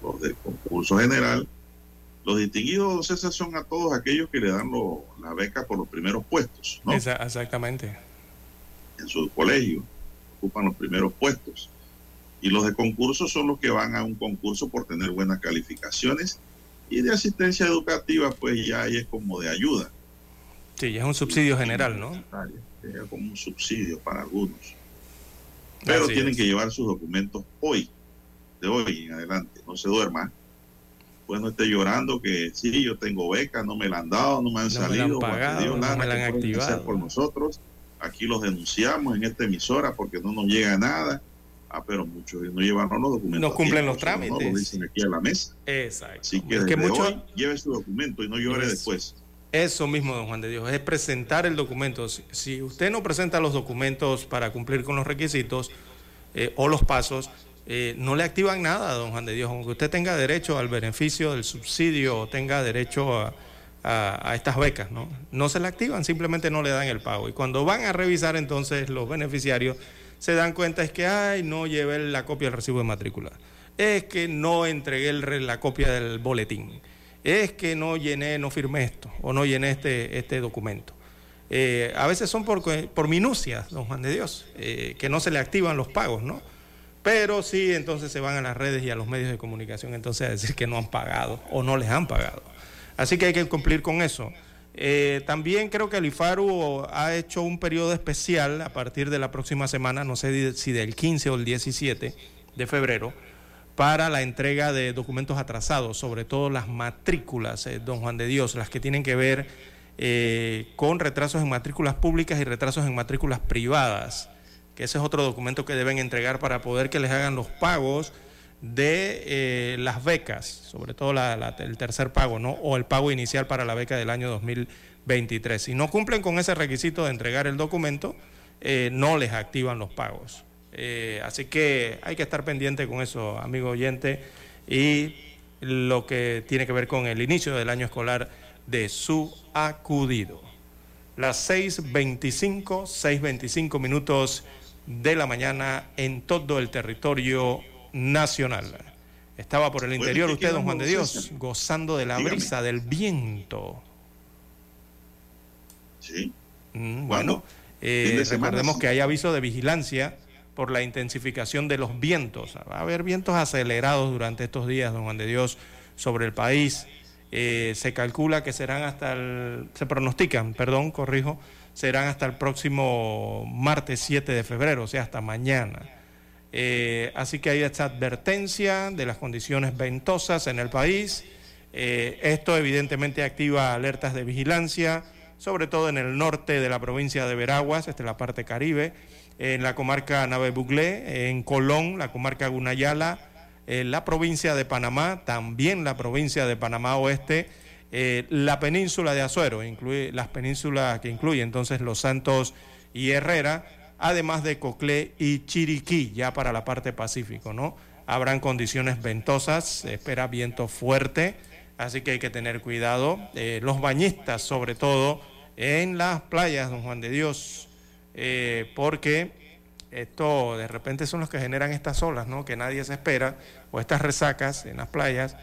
los del concurso general, los distinguidos, César, son a todos aquellos que le dan la beca por los primeros puestos, ¿no? Exactamente. En su colegio, ocupan los primeros puestos. Y los de concurso son los que van a un concurso por tener buenas calificaciones. Y de asistencia educativa, pues ya es como de ayuda. Sí, ya es un subsidio general, ¿no? Es como un subsidio para algunos. Pero tienen que llevar sus documentos hoy, de hoy en adelante, no se duerma. Pues no esté llorando que sí, yo tengo beca, no me la han dado, no me han salido, no me la han activado. por nosotros. Aquí los denunciamos en esta emisora porque no nos llega nada. Ah, pero muchos no llevan los documentos. No cumplen los trámites. No, dicen aquí a la mesa. Exacto. Así que, desde hoy lleve su documento y no llore después. Eso mismo, don Juan de Dios, es presentar el documento. Si, usted no presenta los documentos para cumplir con los requisitos eh, o los pasos, eh, no le activan nada, don Juan de Dios. Aunque usted tenga derecho al beneficio del subsidio o tenga derecho a, estas becas, ¿no? No se le activan, simplemente no le dan el pago. Y cuando van a revisar entonces los beneficiarios, se dan cuenta es que, ay, no llevé la copia del recibo de matrícula. Es que no entregué la copia del boletín es que no llené, no firmé esto o no llené este, este documento. Eh, a veces son por, por minucias, don Juan de Dios, eh, que no se le activan los pagos, ¿no? Pero sí, entonces se van a las redes y a los medios de comunicación entonces a decir que no han pagado o no les han pagado. Así que hay que cumplir con eso. Eh, también creo que el IFARU ha hecho un periodo especial a partir de la próxima semana, no sé si del 15 o el 17 de febrero, para la entrega de documentos atrasados, sobre todo las matrículas, eh, don Juan de Dios, las que tienen que ver eh, con retrasos en matrículas públicas y retrasos en matrículas privadas, que ese es otro documento que deben entregar para poder que les hagan los pagos de eh, las becas, sobre todo el tercer pago, ¿no? O el pago inicial para la beca del año 2023. Si no cumplen con ese requisito de entregar el documento, no les activan los pagos. Eh, así que hay que estar pendiente con eso, amigo oyente, y lo que tiene que ver con el inicio del año escolar de su acudido. Las 6.25, 6.25 minutos de la mañana en todo el territorio nacional. Estaba por el interior usted, don Juan de Dios, gozando de la brisa, del viento. Sí. Mm, bueno, eh, recordemos que hay aviso de vigilancia por la intensificación de los vientos. Va a haber vientos acelerados durante estos días, don Juan de Dios, sobre el país. Eh, se calcula que serán hasta el, se pronostican, perdón, corrijo, serán hasta el próximo martes 7 de febrero, o sea, hasta mañana. Eh, así que hay esta advertencia de las condiciones ventosas en el país. Eh, esto evidentemente activa alertas de vigilancia, sobre todo en el norte de la provincia de Veraguas, esta es la parte caribe, en la comarca Nave Buglé, en Colón, la comarca Gunayala, la provincia de Panamá, también la provincia de Panamá Oeste, eh, la península de Azuero, incluye las penínsulas que incluye entonces Los Santos y Herrera, además de Coclé y Chiriquí, ya para la parte pacífico, ¿no? Habrán condiciones ventosas, se espera viento fuerte, así que hay que tener cuidado. Eh, los bañistas, sobre todo, en las playas, don Juan de Dios, eh, porque esto de repente son los que generan estas olas, ¿no? Que nadie se espera, o estas resacas en las playas,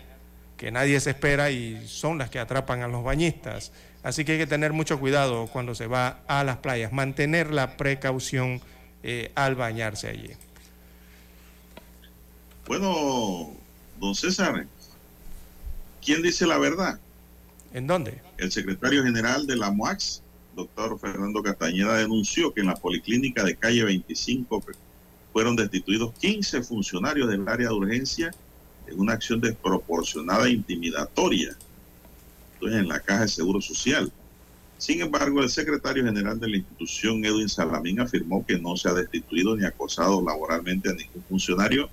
que nadie se espera y son las que atrapan a los bañistas. Así que hay que tener mucho cuidado cuando se va a las playas, mantener la precaución eh, al bañarse allí. Bueno, don César, ¿quién dice la verdad? ¿En dónde? El secretario general de la MOAX, doctor Fernando Castañeda denunció que en la policlínica de calle 25 fueron destituidos 15 funcionarios del área de urgencia en una acción desproporcionada e intimidatoria. Entonces, en la Caja de Seguro Social. Sin embargo, el secretario general de la institución, Edwin Salamín, afirmó que no se ha destituido ni acosado laboralmente a ningún funcionario,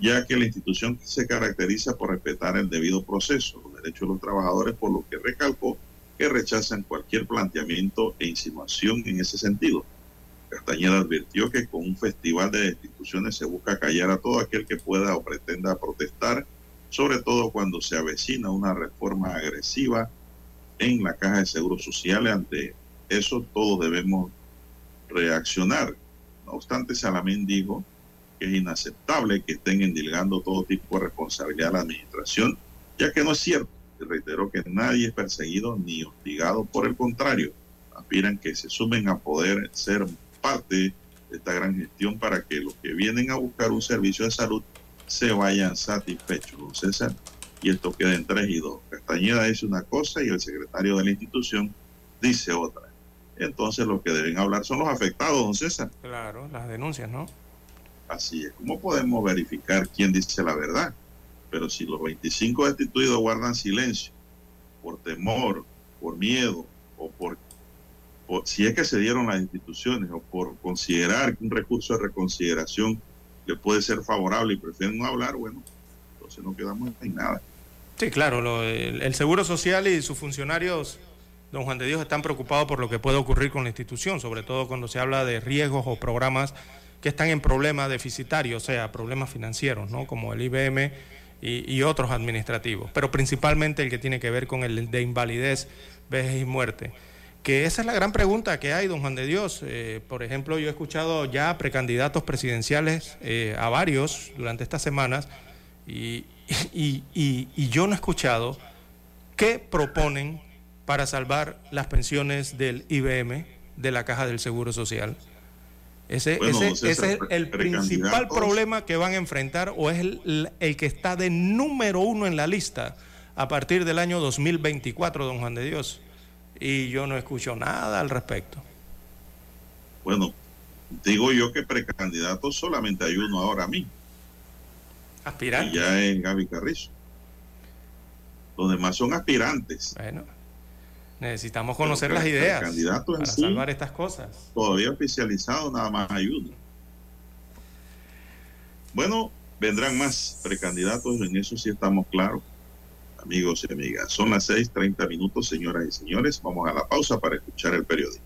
ya que la institución se caracteriza por respetar el debido proceso, los derechos de los trabajadores, por lo que recalcó que rechazan cualquier planteamiento e insinuación en ese sentido. Castañeda advirtió que con un festival de destituciones se busca callar a todo aquel que pueda o pretenda protestar, sobre todo cuando se avecina una reforma agresiva en la caja de seguros sociales. Ante eso todos debemos reaccionar. No obstante, Salamín dijo que es inaceptable que estén endilgando todo tipo de responsabilidad a la administración, ya que no es cierto reiteró que nadie es perseguido ni hostigado, por el contrario, aspiran que se sumen a poder ser parte de esta gran gestión para que los que vienen a buscar un servicio de salud se vayan satisfechos, don César. Y esto queda en tres y dos. Castañeda dice una cosa y el secretario de la institución dice otra. Entonces los que deben hablar son los afectados, don César. Claro, las denuncias, ¿no? Así es. ¿Cómo podemos verificar quién dice la verdad? Pero si los 25 destituidos guardan silencio por temor, por miedo o por, si es que se dieron las instituciones o por considerar un recurso de reconsideración le puede ser favorable y prefieren no hablar, bueno, entonces no quedamos en nada. Sí, claro, el, Seguro Social y sus funcionarios, don Juan de Dios, están preocupados por lo que puede ocurrir con la institución, sobre todo cuando se habla de riesgos o programas que están en problemas deficitarios, o sea, problemas financieros, ¿no? Como el IBM y, otros administrativos, pero principalmente el que tiene que ver con el de invalidez, vejez y muerte. Que esa es la gran pregunta que hay, don Juan de Dios. Eh, por ejemplo, yo he escuchado ya precandidatos presidenciales eh, a varios durante estas semanas y, y yo no he escuchado qué proponen para salvar las pensiones del IBM, de la Caja del Seguro Social. Ese, es el principal problema que van a enfrentar o es el, el, que está de número uno en la lista a partir del año 2024, don Juan de Dios. Y yo no escucho nada al respecto. Bueno, digo yo que precandidatos solamente hay uno ahora mismo. Aspirantes. Y ya es Gaby Carrizo. Los demás son aspirantes. Bueno, necesitamos conocer las ideas para salvar estas cosas. Todavía oficializado, nada más hay uno. Bueno, vendrán más precandidatos, en eso sí estamos claros, amigos y amigas. Son las 6:30 minutos, señoras y señores. Vamos a la pausa para escuchar el periódico.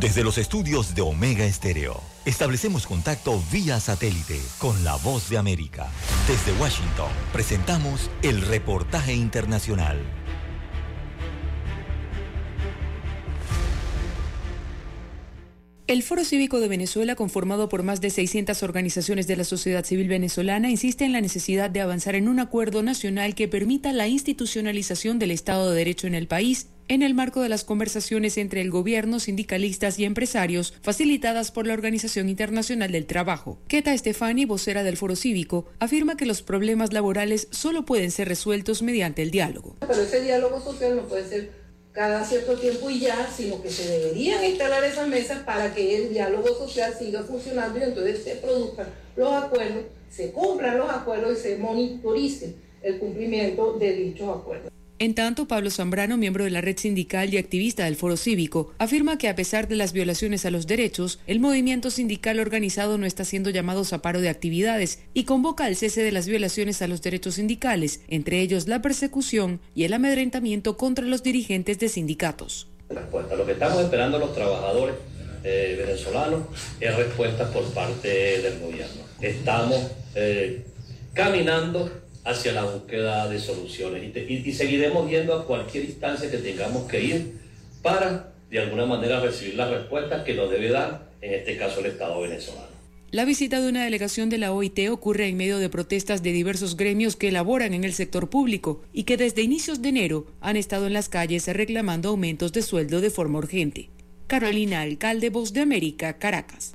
Desde los estudios de Omega Estéreo, establecemos contacto vía satélite con la voz de América. Desde Washington, presentamos el reportaje internacional. El Foro Cívico de Venezuela, conformado por más de 600 organizaciones de la sociedad civil venezolana, insiste en la necesidad de avanzar en un acuerdo nacional que permita la institucionalización del Estado de Derecho en el país en el marco de las conversaciones entre el gobierno, sindicalistas y empresarios facilitadas por la Organización Internacional del Trabajo. Keta Estefani, vocera del Foro Cívico, afirma que los problemas laborales solo pueden ser resueltos mediante el diálogo. Pero ese diálogo social no puede ser cada cierto tiempo y ya, sino que se deberían instalar esas mesas para que el diálogo social siga funcionando y entonces se produzcan los acuerdos, se cumplan los acuerdos y se monitorice el cumplimiento de dichos acuerdos. En tanto, Pablo Zambrano, miembro de la red sindical y activista del Foro Cívico, afirma que a pesar de las violaciones a los derechos, el movimiento sindical organizado no está siendo llamado a paro de actividades y convoca al cese de las violaciones a los derechos sindicales, entre ellos la persecución y el amedrentamiento contra los dirigentes de sindicatos. Lo que estamos esperando los trabajadores eh, venezolanos es respuesta por parte del gobierno. Estamos eh, caminando hacia la búsqueda de soluciones y, seguiremos yendo a cualquier instancia que tengamos que ir para de alguna manera recibir las respuestas que nos debe dar, en este caso, el Estado venezolano. La visita de una delegación de la OIT ocurre en medio de protestas de diversos gremios que elaboran en el sector público y que desde inicios de enero han estado en las calles reclamando aumentos de sueldo de forma urgente. Carolina Alcalde, Voz de América, Caracas.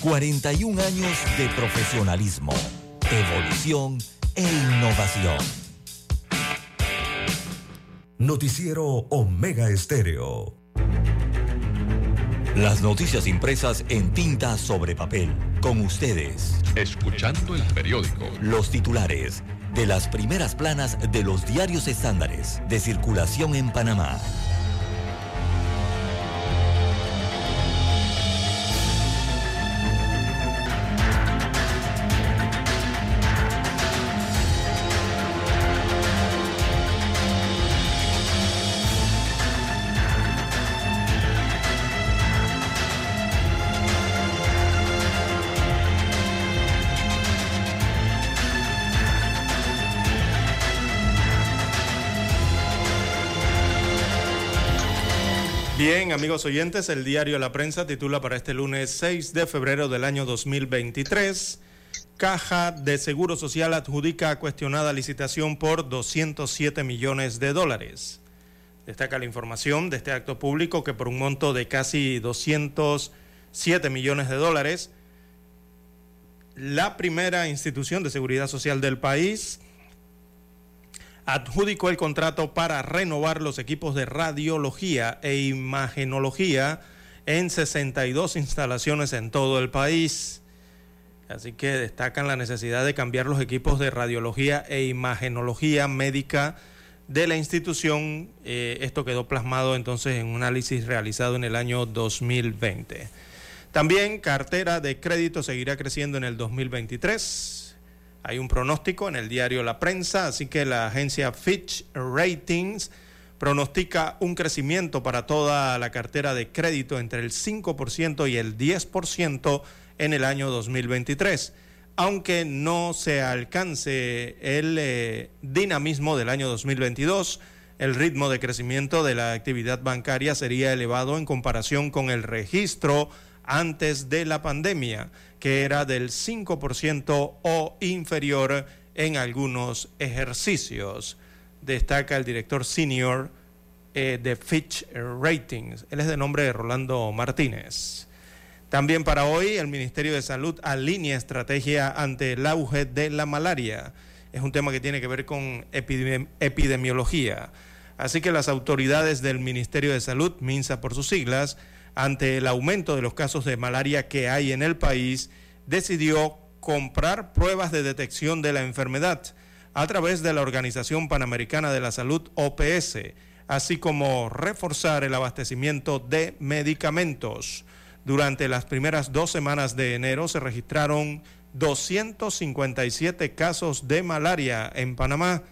41 años de profesionalismo, evolución e innovación. Noticiero Omega Estéreo. Las noticias impresas en tinta sobre papel. Con ustedes. Escuchando el periódico. Los titulares de las primeras planas de los diarios estándares de circulación en Panamá. Bien, amigos oyentes, el diario La Prensa titula para este lunes 6 de febrero del año 2023. Caja de Seguro Social adjudica cuestionada licitación por 207 millones de dólares. Destaca la información de este acto público que por un monto de casi 207 millones de dólares, la primera institución de seguridad social del país adjudicó el contrato para renovar los equipos de radiología e imagenología en 62 instalaciones en todo el país. Así que destacan la necesidad de cambiar los equipos de radiología e imagenología médica de la institución. Eh, esto quedó plasmado entonces en un análisis realizado en el año 2020. También cartera de crédito seguirá creciendo en el 2023. Hay un pronóstico en el diario La Prensa, así que la agencia Fitch Ratings pronostica un crecimiento para toda la cartera de crédito entre el 5% y el 10% en el año 2023. Aunque no se alcance el eh, dinamismo del año 2022, el ritmo de crecimiento de la actividad bancaria sería elevado en comparación con el registro antes de la pandemia, que era del 5% o inferior en algunos ejercicios. Destaca el director senior eh, de Fitch Ratings. Él es de nombre de Rolando Martínez. También para hoy el Ministerio de Salud alinea estrategia ante el auge de la malaria. Es un tema que tiene que ver con epidemiología. Así que las autoridades del Ministerio de Salud, MINSA por sus siglas, ante el aumento de los casos de malaria que hay en el país, decidió comprar pruebas de detección de la enfermedad a través de la Organización Panamericana de la Salud, OPS, así como reforzar el abastecimiento de medicamentos. Durante las primeras dos semanas de enero se registraron 257 casos de malaria en Panamá.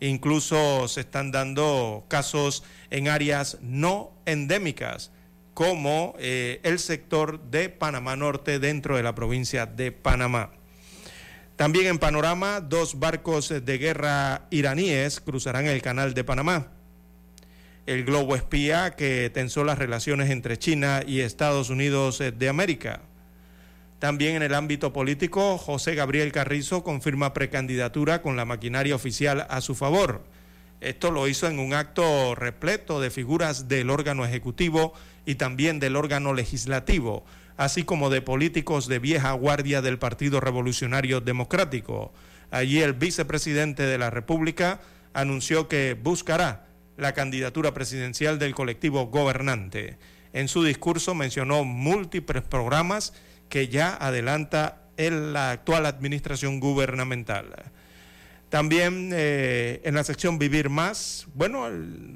Incluso se están dando casos en áreas no endémicas, como eh, el sector de Panamá Norte dentro de la provincia de Panamá. También en panorama, dos barcos de guerra iraníes cruzarán el canal de Panamá el globo espía que tensó las relaciones entre China y Estados Unidos eh, de América. También en el ámbito político, José Gabriel Carrizo confirma precandidatura con la maquinaria oficial a su favor. Esto lo hizo en un acto repleto de figuras del órgano ejecutivo y también del órgano legislativo, así como de políticos de vieja guardia del Partido Revolucionario Democrático. Allí el vicepresidente de la República anunció que buscará la candidatura presidencial del colectivo gobernante. En su discurso mencionó múltiples programas que ya adelanta en la actual administración gubernamental. También eh, en la sección Vivir Más, bueno,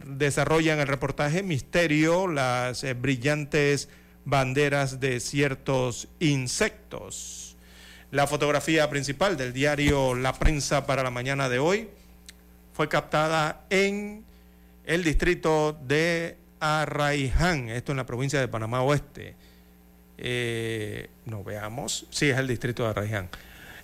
desarrollan el reportaje Misterio, las eh, brillantes banderas de ciertos insectos. La fotografía principal del diario La Prensa para la mañana de hoy fue captada en el distrito de Arraiján, esto en la provincia de Panamá Oeste. Eh, no veamos, sí es el distrito de Arraiján.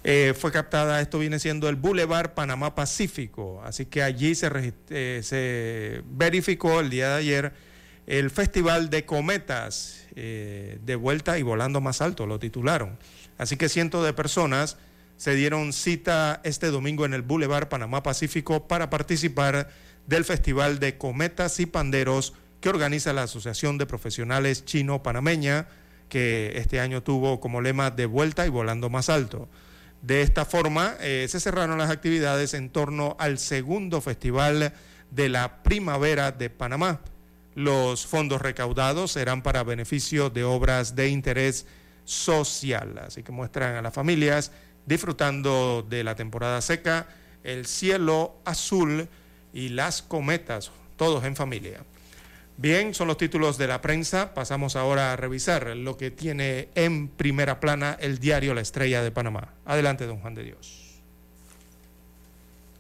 Eh, fue captada, esto viene siendo el Boulevard Panamá Pacífico, así que allí se, eh, verificó el día de ayer el Festival de Cometas, de vuelta y volando más alto, lo titularon. Así que cientos de personas se dieron cita este domingo en el Boulevard Panamá Pacífico para participar del Festival de Cometas y Panderos que organiza la Asociación de Profesionales Chino-Panameña, que este año tuvo como lema de vuelta y volando más alto. De esta forma, eh, se cerraron las actividades en torno al segundo Festival de la Primavera de Panamá. Los fondos recaudados serán para beneficio de obras de interés social, así que muestran a las familias disfrutando de la temporada seca, el cielo azul, y las cometas, todos en familia. Bien, son los títulos de la prensa. Pasamos ahora a revisar lo que tiene en primera plana el diario La Estrella de Panamá. Adelante, don Juan de Dios.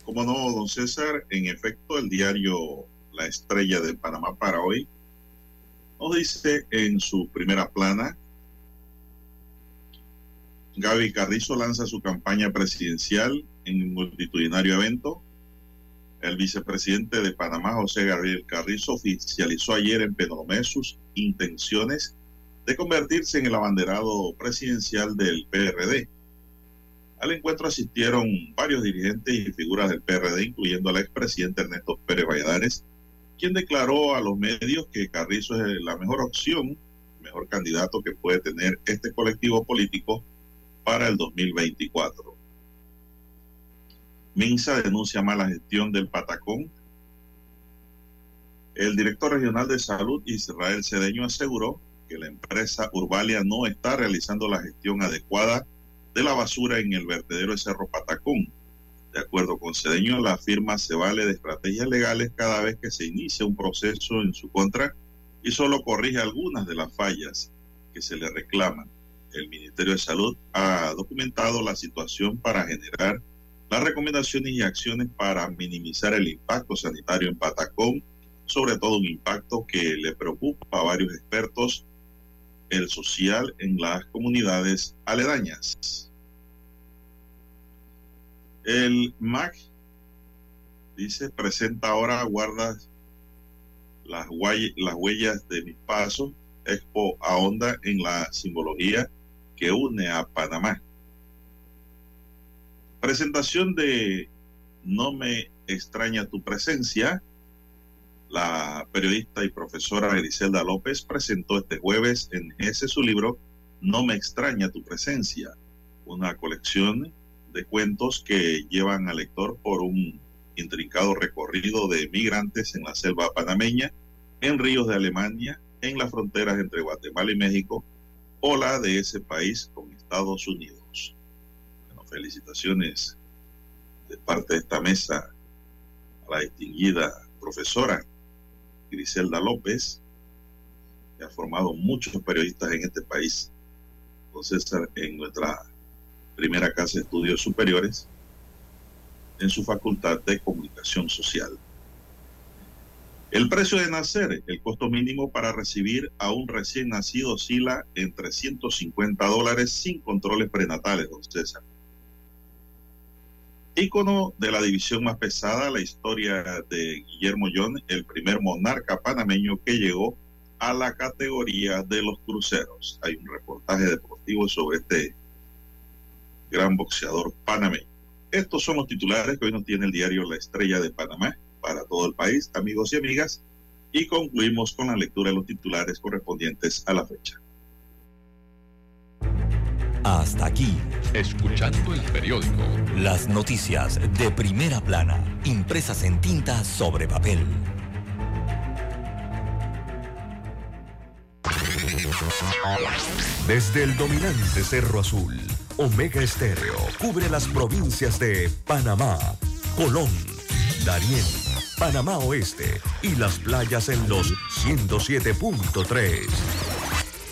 Como no, don César, en efecto, el diario La Estrella de Panamá para hoy nos dice en su primera plana, Gaby Carrizo lanza su campaña presidencial en un multitudinario evento El vicepresidente de Panamá, José Gabriel Carrizo, oficializó ayer en Penomé sus intenciones de convertirse en el abanderado presidencial del PRD. Al encuentro asistieron varios dirigentes y figuras del PRD, incluyendo al expresidente Ernesto Pérez Valladares, quien declaró a los medios que Carrizo es la mejor opción, mejor candidato que puede tener este colectivo político para el 2024. Minsa denuncia mala gestión del Patacón. El director regional de salud, Israel Cedeño, aseguró que la empresa Urbalia no está realizando la gestión adecuada de la basura en el vertedero de Cerro Patacón. De acuerdo con Cedeño, la firma se vale de estrategias legales cada vez que se inicia un proceso en su contra y solo corrige algunas de las fallas que se le reclaman. El Ministerio de Salud ha documentado la situación para generar las recomendaciones y acciones para minimizar el impacto sanitario en Patacón, sobre todo un impacto que le preocupa a varios expertos, el social en las comunidades aledañas. El MAC dice, presenta ahora, guarda las, las huellas de mis pasos, Expo ahonda en la simbología que une a Panamá. Presentación de No me extraña tu presencia. La periodista y profesora Griselda López presentó este jueves en ese su libro No me extraña tu presencia, una colección de cuentos que llevan al lector por un intrincado recorrido de migrantes en la selva panameña, en ríos de Alemania, en las fronteras entre Guatemala y México, o la de ese país con Estados Unidos felicitaciones de parte de esta mesa a la distinguida profesora Griselda López, que ha formado muchos periodistas en este país, con César en nuestra primera casa de estudios superiores, en su facultad de comunicación social. El precio de nacer, el costo mínimo para recibir a un recién nacido oscila en 350 dólares sin controles prenatales, don César. Ícono de la división más pesada, la historia de Guillermo John, el primer monarca panameño que llegó a la categoría de los cruceros. Hay un reportaje deportivo sobre este gran boxeador panameño. Estos son los titulares que hoy nos tiene el diario La Estrella de Panamá para todo el país, amigos y amigas, y concluimos con la lectura de los titulares correspondientes a la fecha. Hasta aquí, escuchando el periódico. Las noticias de primera plana, impresas en tinta sobre papel. Desde el dominante Cerro Azul, Omega Estéreo cubre las provincias de Panamá, Colón, Darién, Panamá Oeste y las playas en los 107.3.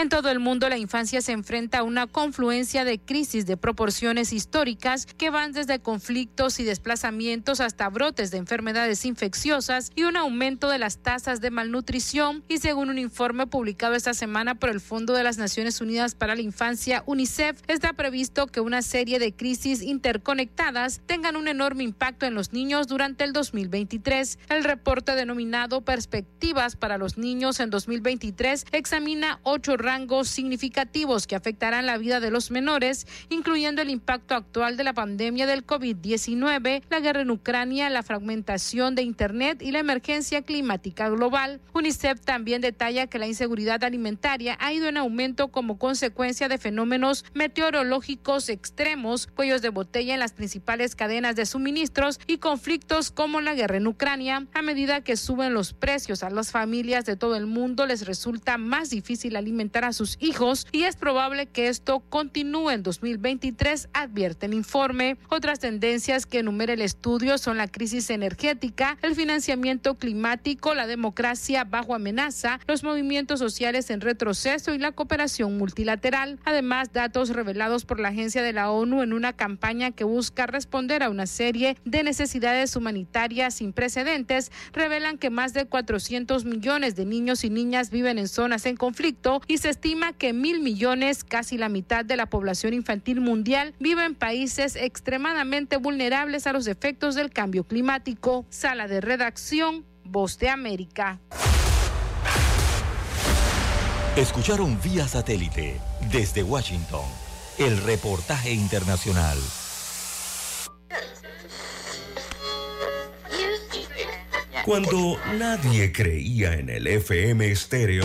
En todo el mundo la infancia se enfrenta a una confluencia de crisis de proporciones históricas que van desde conflictos y desplazamientos hasta brotes de enfermedades infecciosas y un aumento de las tasas de malnutrición. Y según un informe publicado esta semana por el Fondo de las Naciones Unidas para la Infancia, UNICEF, está previsto que una serie de crisis interconectadas tengan un enorme impacto en los niños durante el 2023. El reporte denominado Perspectivas para los Niños en 2023 examina ocho rangos significativos que afectarán la vida de los menores, incluyendo el impacto actual de la pandemia del COVID-19, la guerra en Ucrania, la fragmentación de Internet y la emergencia climática global. UNICEF también detalla que la inseguridad alimentaria ha ido en aumento como consecuencia de fenómenos meteorológicos extremos, cuellos de botella en las principales cadenas de suministros y conflictos como la guerra en Ucrania. A medida que suben los precios a las familias de todo el mundo, les resulta más difícil alimentar a sus hijos y es probable que esto continúe en 2023, advierte el informe. Otras tendencias que enumera el estudio son la crisis energética, el financiamiento climático, la democracia bajo amenaza, los movimientos sociales en retroceso y la cooperación multilateral. Además, datos revelados por la Agencia de la ONU en una campaña que busca responder a una serie de necesidades humanitarias sin precedentes revelan que más de 400 millones de niños y niñas viven en zonas en conflicto y se estima que mil millones, casi la mitad de la población infantil mundial, vive en países extremadamente vulnerables a los efectos del cambio climático. Sala de redacción, Voz de América. Escucharon vía satélite desde Washington el reportaje internacional. Cuando nadie creía en el FM estéreo.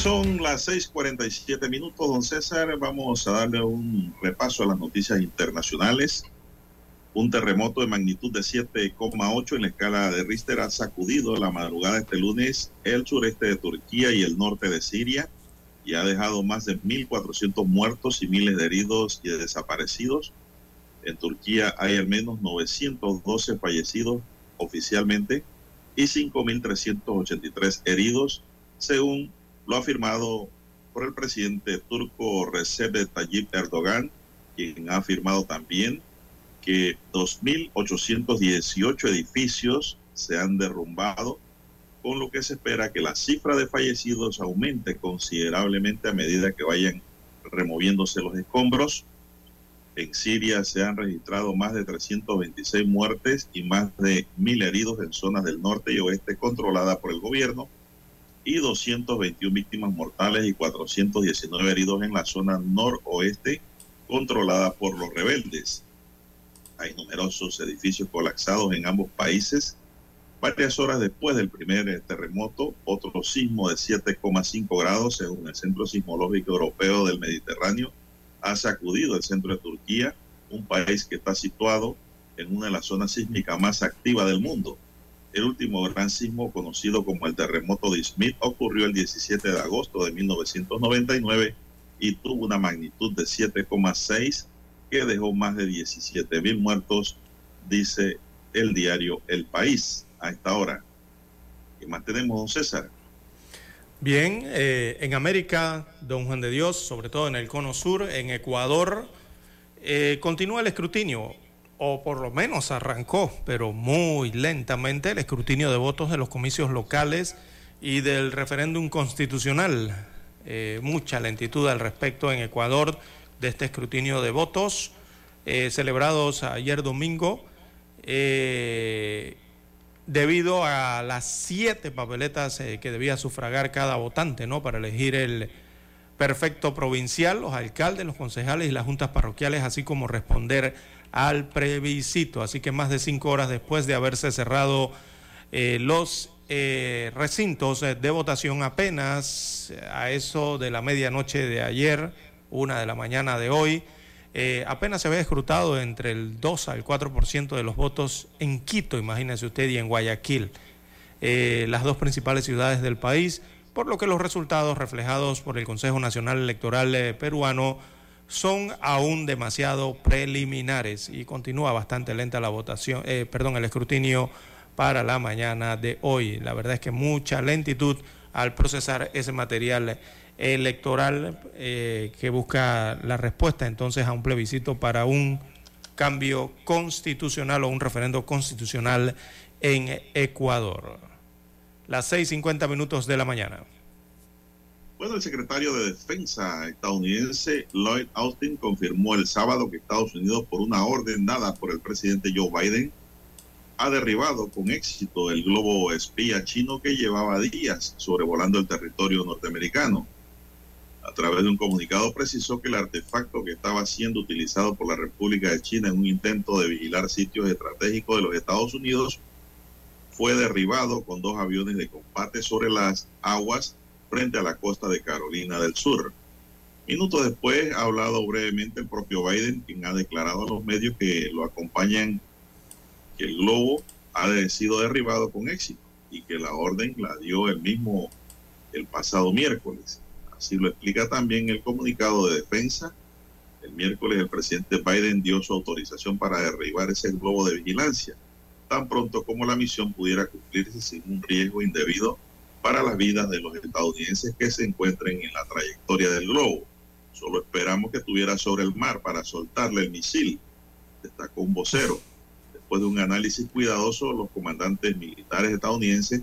Son las 6:47 minutos, don César. Vamos a darle un repaso a las noticias internacionales. Un terremoto de magnitud de 7,8 en la escala de Richter ha sacudido la madrugada este lunes el sureste de Turquía y el norte de Siria y ha dejado más de 1.400 muertos y miles de heridos y de desaparecidos. En Turquía hay al menos 912 fallecidos oficialmente y 5.383 heridos, según lo ha afirmado por el presidente turco Recep Tayyip Erdogan, quien ha afirmado también que 2.818 edificios se han derrumbado, con lo que se espera que la cifra de fallecidos aumente considerablemente a medida que vayan removiéndose los escombros. En Siria se han registrado más de 326 muertes y más de 1.000 heridos en zonas del norte y oeste controladas por el gobierno y 221 víctimas mortales y 419 heridos en la zona noroeste controlada por los rebeldes. Hay numerosos edificios colapsados en ambos países. Varias horas después del primer terremoto, otro sismo de 7,5 grados, según el Centro Sismológico Europeo del Mediterráneo, ha sacudido el centro de Turquía, un país que está situado en una de las zonas sísmicas más activas del mundo. El último gran sismo, conocido como el terremoto de Smith, ocurrió el 17 de agosto de 1999 y tuvo una magnitud de 7,6 que dejó más de 17 mil muertos, dice el diario El País a esta hora. ¿Qué más tenemos, don César? Bien, eh, en América, don Juan de Dios, sobre todo en el cono sur, en Ecuador, eh, continúa el escrutinio o por lo menos arrancó, pero muy lentamente, el escrutinio de votos de los comicios locales y del referéndum constitucional. Eh, mucha lentitud al respecto en Ecuador de este escrutinio de votos eh, celebrados ayer domingo eh, debido a las siete papeletas que debía sufragar cada votante ¿no? para elegir el perfecto provincial, los alcaldes, los concejales y las juntas parroquiales, así como responder al plebiscito. Así que más de cinco horas después de haberse cerrado los eh, recintos de votación apenas a eso de la medianoche de ayer, una de la mañana de hoy. Eh, apenas se había escrutado entre el 2 al 4% de los votos en Quito, imagínese usted, y en Guayaquil, eh, las dos principales ciudades del país, por lo que los resultados reflejados por el Consejo Nacional Electoral peruano son aún demasiado preliminares y continúa bastante lenta la votación, perdón, el escrutinio para la mañana de hoy. La verdad es que mucha lentitud al procesar ese material electoral eh, que busca la respuesta entonces a un plebiscito para un cambio constitucional o un referendo constitucional en Ecuador. Las 6.50 minutos de la mañana. Bueno, el secretario de Defensa estadounidense Lloyd Austin confirmó el sábado que Estados Unidos, por una orden dada por el presidente Joe Biden, ha derribado con éxito el globo espía chino que llevaba días sobrevolando el territorio norteamericano. A través de un comunicado precisó que el artefacto que estaba siendo utilizado por la República de China en un intento de vigilar sitios estratégicos de los Estados Unidos fue derribado con dos aviones de combate sobre las aguas frente a la costa de Carolina del Sur. Minutos después ha hablado brevemente el propio Biden, quien ha declarado a los medios que lo acompañan el globo ha sido derribado con éxito y que la orden la dio el mismo el pasado miércoles. Así lo explica también el comunicado de defensa. El miércoles el presidente Biden dio su autorización para derribar ese globo de vigilancia, tan pronto como la misión pudiera cumplirse sin un riesgo indebido para las vidas de los estadounidenses que se encuentren en la trayectoria del globo. Solo esperamos que estuviera sobre el mar para soltarle el misil, destacó un vocero. Después de un análisis cuidadoso, los comandantes militares estadounidenses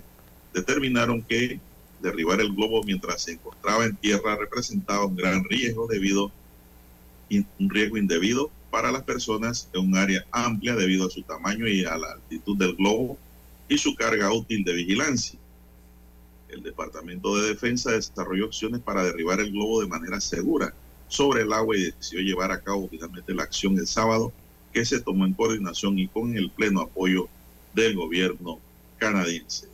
determinaron que derribar el globo mientras se encontraba en tierra representaba un gran riesgo debido un riesgo indebido para las personas en un área amplia debido a su tamaño y a la altitud del globo y su carga útil de vigilancia. El Departamento de Defensa desarrolló opciones para derribar el globo de manera segura sobre el agua y decidió llevar a cabo finalmente la acción el sábado que se tomó en coordinación y con el pleno apoyo del gobierno canadiense.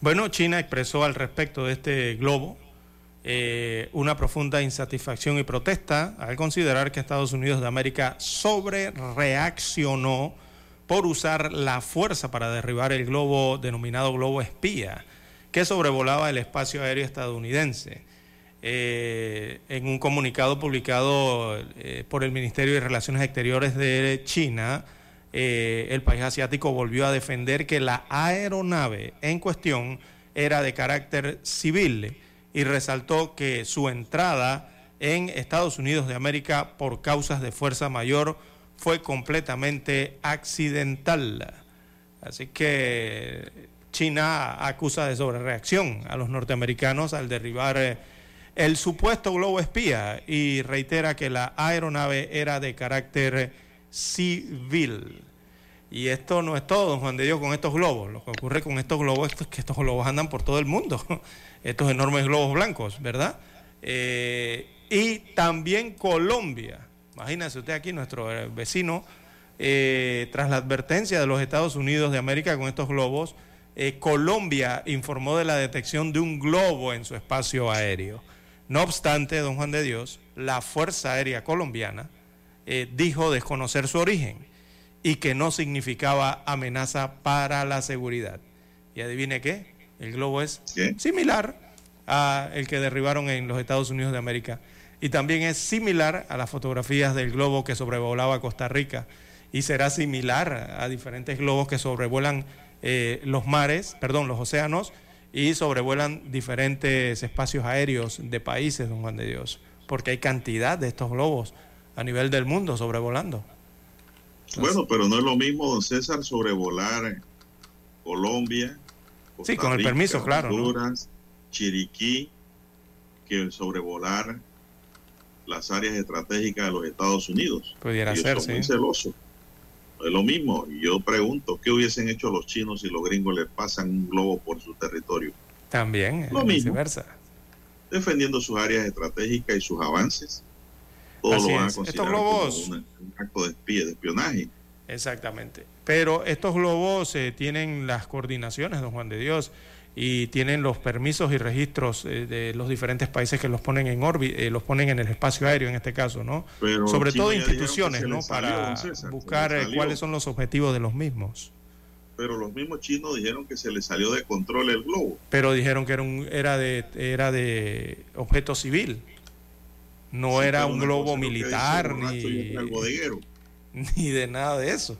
Bueno, China expresó al respecto de este globo eh, una profunda insatisfacción y protesta al considerar que Estados Unidos de América sobre reaccionó por usar la fuerza para derribar el globo denominado globo espía que sobrevolaba el espacio aéreo estadounidense. Eh, en un comunicado publicado eh, por el Ministerio de Relaciones Exteriores de China, eh, el país asiático volvió a defender que la aeronave en cuestión era de carácter civil y resaltó que su entrada en Estados Unidos de América por causas de fuerza mayor fue completamente accidental. Así que China acusa de sobrereacción a los norteamericanos al derribar el supuesto globo espía y reitera que la aeronave era de carácter civil. Y esto no es todo, don Juan de Dios, con estos globos. Lo que ocurre con estos globos es que estos globos andan por todo el mundo, (laughs) estos enormes globos blancos, ¿verdad? Eh, y también Colombia. Imagínense usted aquí, nuestro eh, vecino, eh, tras la advertencia de los Estados Unidos de América con estos globos, Colombia informó de la detección de un globo en su espacio aéreo. No obstante, don Juan de Dios, la Fuerza Aérea Colombiana eh, dijo desconocer su origen y que no significaba amenaza para la seguridad. Y adivine qué, el globo es similar a el que derribaron en los Estados Unidos de América y también es similar a las fotografías del globo que sobrevolaba Costa Rica y será similar a diferentes globos que sobrevuelan eh, los mares, perdón, los océanos y sobrevuelan diferentes espacios aéreos de países, don Juan de Dios, porque hay cantidad de estos globos a nivel del mundo sobrevolando. Bueno, pero no es lo mismo, don César, sobrevolar Colombia. Costa Sí, con el Rica, permiso, claro, ¿no? Honduras, Chiriquí, que sobrevolar las áreas estratégicas de los Estados Unidos. Pudiera ser, son muy sí. Es lo mismo. Y Yo pregunto, ¿qué hubiesen hecho los chinos si los gringos les pasan un globo por su territorio? También, Lo mismo. viceversa. Defendiendo sus áreas estratégicas y sus avances. Todo Así lo van a es. Estos considerar globos- como un acto de espía, de espionaje. Exactamente. Pero estos globos eh, tienen las coordinaciones, don Juan de Dios, y tienen los permisos y registros eh, de los diferentes países que los ponen en órbita, los ponen en el espacio aéreo en este caso, ¿no? Pero Sobre todo instituciones, ¿no? salió, Para César, buscar eh, cuáles son los objetivos de los mismos. Pero los mismos chinos dijeron que se les salió de control el globo. Pero dijeron que era un era de era de objeto civil. No Sí, era un globo militar el (laughs) ni de nada de eso.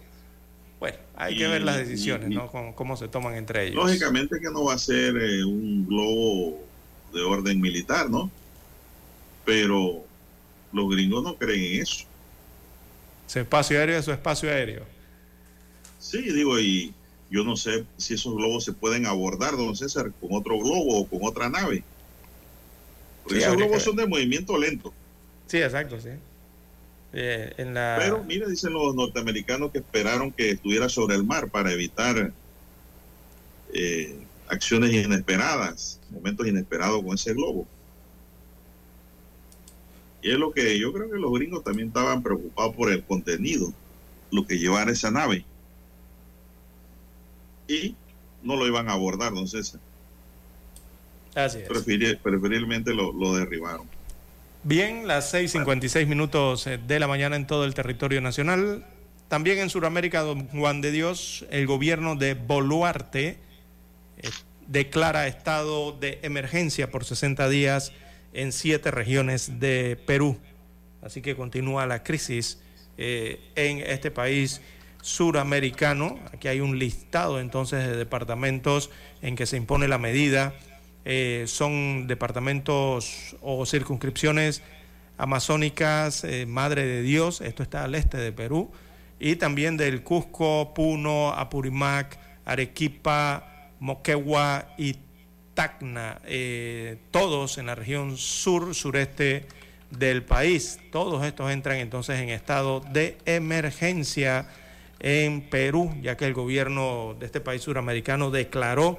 Bueno, hay que ver las decisiones, y- ¿no? Cómo, cómo se toman entre ellos. Lógicamente que no va a ser eh, un globo de orden militar, ¿no? Pero los gringos no creen en eso. Su espacio aéreo es su espacio aéreo. Sí, digo, y yo no sé si esos globos se pueden abordar, don César, con otro globo o con otra nave. Porque Sí, esos globos que son de movimiento lento. Sí, exacto, sí. Eh, en la... Pero mira, dicen los norteamericanos que esperaron que estuviera sobre el mar para evitar eh, acciones inesperadas, momentos inesperados con ese globo. Y es lo que yo creo que los gringos también estaban preocupados por el contenido, lo que llevara esa nave. Y no lo iban a abordar, don César. Así es. Preferi- preferiblemente lo, lo derribaron. Bien, las 6:56 minutos eh, de la mañana en todo el territorio nacional. También en Sudamérica, don Juan de Dios, el gobierno de Boluarte eh, declara estado de emergencia por 60 días en siete regiones de Perú. Así que continúa la crisis eh, en este país suramericano. Aquí hay un listado entonces de departamentos en que se impone la medida. Eh, son departamentos o circunscripciones amazónicas, eh, Madre de Dios, esto está al este de Perú, y también del Cusco, Puno, Apurímac, Arequipa, Moquegua y Tacna, eh, todos en la región sur, sureste del país. Todos estos entran entonces en estado de emergencia en Perú, ya que el gobierno de este país suramericano declaró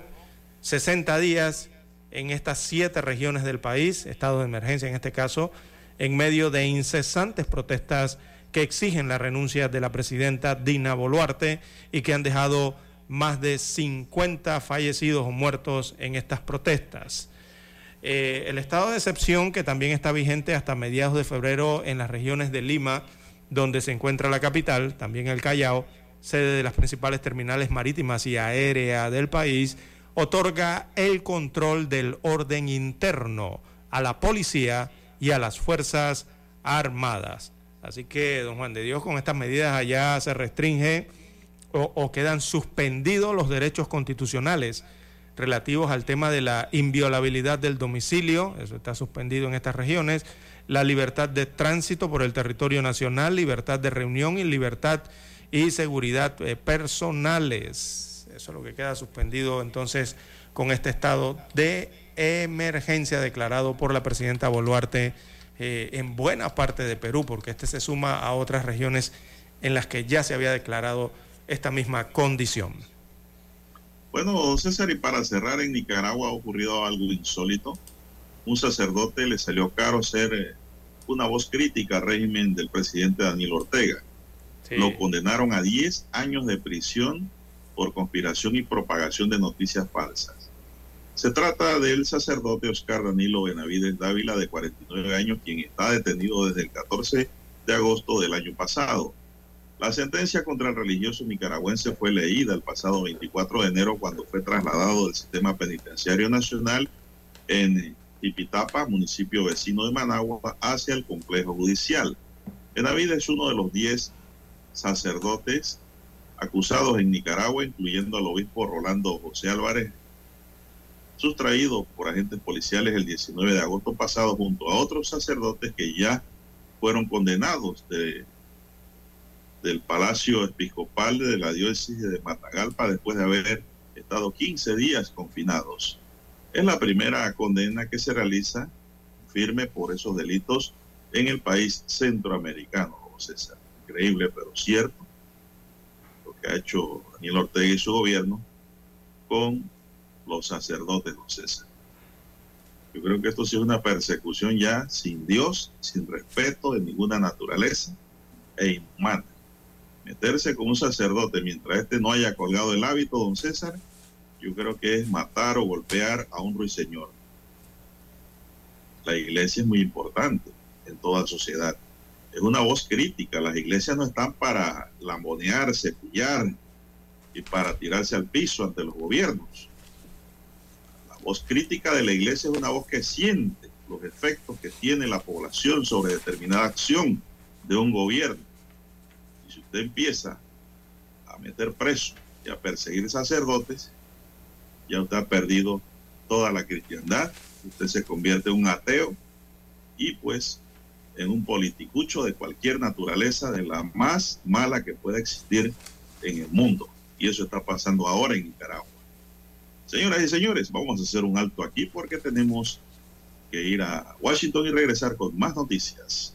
60 días en estas siete regiones del país, estado de emergencia en este caso, en medio de incesantes protestas que exigen la renuncia de la presidenta Dina Boluarte y que han dejado más de 50 fallecidos o muertos en estas protestas. Eh, el estado de excepción que también está vigente hasta mediados de febrero en las regiones de Lima, donde se encuentra la capital, también el Callao, sede de las principales terminales marítimas y aéreas del país, otorga el control del orden interno a la policía y a las Fuerzas Armadas. Así que, don Juan de Dios, con estas medidas allá se restringe o, o quedan suspendidos los derechos constitucionales relativos al tema de la inviolabilidad del domicilio, eso está suspendido en estas regiones, la libertad de tránsito por el territorio nacional, libertad de reunión y libertad y seguridad eh, personales. Eso es lo que queda suspendido entonces con este estado de emergencia declarado por la presidenta Boluarte eh, en buena parte de Perú, porque este se suma a otras regiones en las que ya se había declarado esta misma condición. Bueno, César, y para cerrar, en Nicaragua ha ocurrido algo insólito. Un sacerdote le salió caro ser eh, una voz crítica al régimen del presidente Daniel Ortega. Lo condenaron a 10 años de prisión por conspiración y propagación de noticias falsas. Se trata del sacerdote Oscar Danilo Benavides Dávila, de 49 años, quien está detenido desde el 14 de agosto del año pasado. La sentencia contra el religioso nicaragüense fue leída el pasado 24 de enero cuando fue trasladado del sistema penitenciario nacional en Tipitapa, municipio vecino de Managua, hacia el complejo judicial. Benavides es uno de los 10 sacerdotes acusados en Nicaragua, incluyendo al obispo Rolando José Álvarez, sustraído por agentes policiales el 19 de agosto pasado junto a otros sacerdotes que ya fueron condenados de del Palacio Episcopal de la Diócesis de Matagalpa después de haber estado 15 días confinados. Es la primera condena que se realiza firme por esos delitos en el país centroamericano, César. Increíble, pero cierto, ha hecho Daniel Ortega y su gobierno con los sacerdotes, don César. Yo creo que esto sí es una persecución ya sin Dios, sin respeto de ninguna naturaleza e inhumana. Meterse con un sacerdote mientras este no haya colgado el hábito, don César, yo creo que es matar o golpear a un ruiseñor. La iglesia es muy importante en toda sociedad. Es una voz crítica. Las iglesias no están para lambonear, cepillar y para tirarse al piso ante los gobiernos. La voz crítica de la iglesia es una voz que siente los efectos que tiene la población sobre determinada acción de un gobierno. Y si usted empieza a meter presos y a perseguir sacerdotes, ya usted ha perdido toda la cristiandad, usted se convierte en un ateo y pues en un politicucho de cualquier naturaleza, de la más mala que pueda existir en el mundo. Y eso está pasando ahora en Nicaragua. Señoras y señores, vamos a hacer un alto aquí porque tenemos que ir a Washington y regresar con más noticias.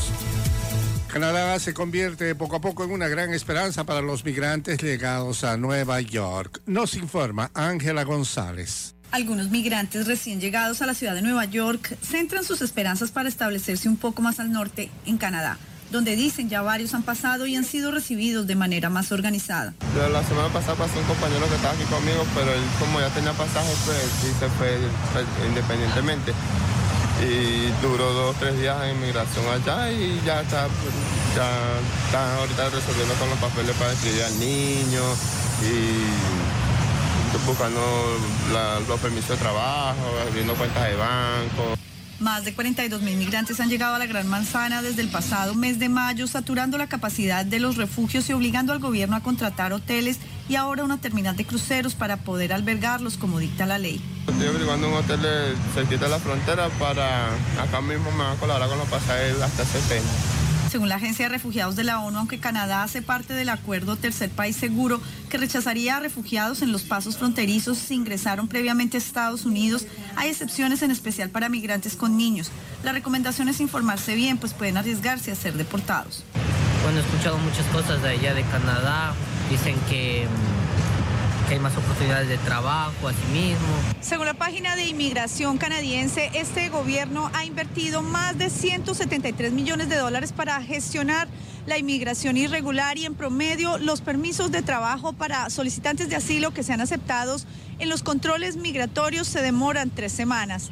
Canadá se convierte poco a poco en una gran esperanza para los migrantes llegados a Nueva York. Nos informa Ángela González. Algunos migrantes recién llegados a la ciudad de Nueva York centran sus esperanzas para establecerse un poco más al norte, en Canadá, donde dicen ya varios han pasado y han sido recibidos de manera más organizada. La semana pasada pasó un compañero que estaba aquí conmigo, pero él como ya tenía pasaje, pues sí se fue pues, independientemente. Y duró dos o tres días en inmigración allá y ya está, ya están ahorita resolviendo con los papeles para escribir al niño y buscando los permisos de trabajo, abriendo cuentas de banco. Más de 42 mil migrantes han llegado a la Gran Manzana desde el pasado mes de mayo, saturando la capacidad de los refugios y obligando al gobierno a contratar hoteles y ahora una terminal de cruceros para poder albergarlos como dicta la ley. Estoy averiguando un hotel de cerquita de la frontera para acá mismo me van a colaborar con los pasajes hasta 70. Según la Agencia de Refugiados de la ONU, aunque Canadá hace parte del acuerdo Tercer País Seguro que rechazaría a refugiados en los pasos fronterizos si ingresaron previamente a Estados Unidos, hay excepciones en especial para migrantes con niños. La recomendación es informarse bien, pues pueden arriesgarse a ser deportados. Bueno, he escuchado muchas cosas de allá de Canadá. Dicen que, mm, hay más oportunidades de trabajo, así mismo. Según la página de inmigración canadiense, este gobierno ha invertido más de 173 millones de dólares para gestionar la inmigración irregular y en promedio los permisos de trabajo para solicitantes de asilo que sean aceptados en los controles migratorios se demoran tres semanas.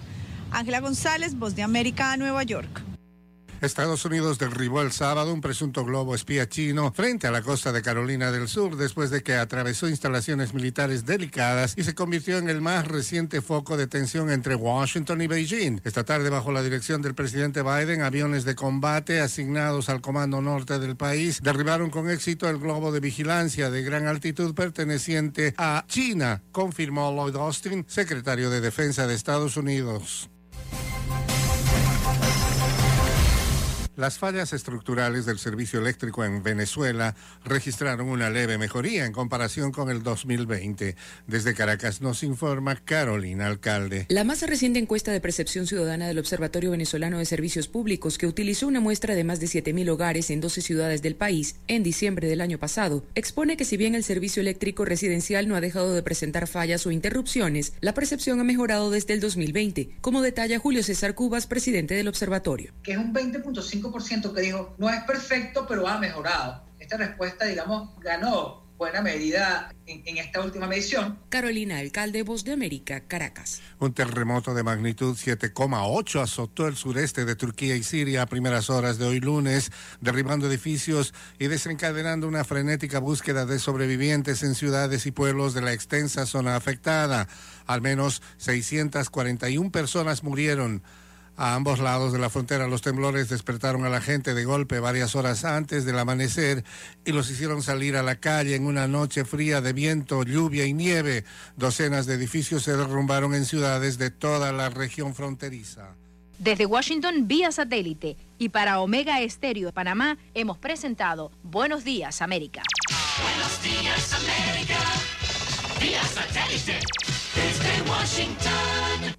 Ángela González, Voz de América, Nueva York. Estados Unidos derribó el sábado un presunto globo espía chino frente a la costa de Carolina del Sur después de que atravesó instalaciones militares delicadas y se convirtió en el más reciente foco de tensión entre Washington y Beijing. Esta tarde, bajo la dirección del presidente Biden, aviones de combate asignados al comando norte del país derribaron con éxito el globo de vigilancia de gran altitud perteneciente a China, confirmó Lloyd Austin, secretario de Defensa de Estados Unidos. Las fallas estructurales del servicio eléctrico en Venezuela registraron una leve mejoría en comparación con el 2020. Desde Caracas nos informa Carolina Alcalde. La más reciente encuesta de percepción ciudadana del Observatorio Venezolano de Servicios Públicos, que utilizó una muestra de más de 7.000 hogares en 12 ciudades del país en diciembre del año pasado, expone que si bien el servicio eléctrico residencial no ha dejado de presentar fallas o interrupciones, la percepción ha mejorado desde el 2020, como detalla Julio César Cubas, presidente del observatorio. que es un 20.5% 45% que dijo, no es perfecto, pero ha mejorado. Esta respuesta, digamos, ganó buena medida en, en, esta última medición. Carolina Alcalde, Voz de América, Caracas. Un terremoto de magnitud 7,8 azotó el sureste de Turquía y Siria a primeras horas de hoy lunes, derribando edificios y desencadenando una frenética búsqueda de sobrevivientes en ciudades y pueblos de la extensa zona afectada. Al menos 641 personas murieron. A ambos lados de la frontera los temblores despertaron a la gente de golpe varias horas antes del amanecer y los hicieron salir a la calle en una noche fría de viento, lluvia y nieve. Docenas de edificios se derrumbaron en ciudades de toda la región fronteriza. Desde Washington vía satélite y para Omega Estéreo de Panamá hemos presentado Buenos Días América. Buenos Días América vía satélite desde Washington.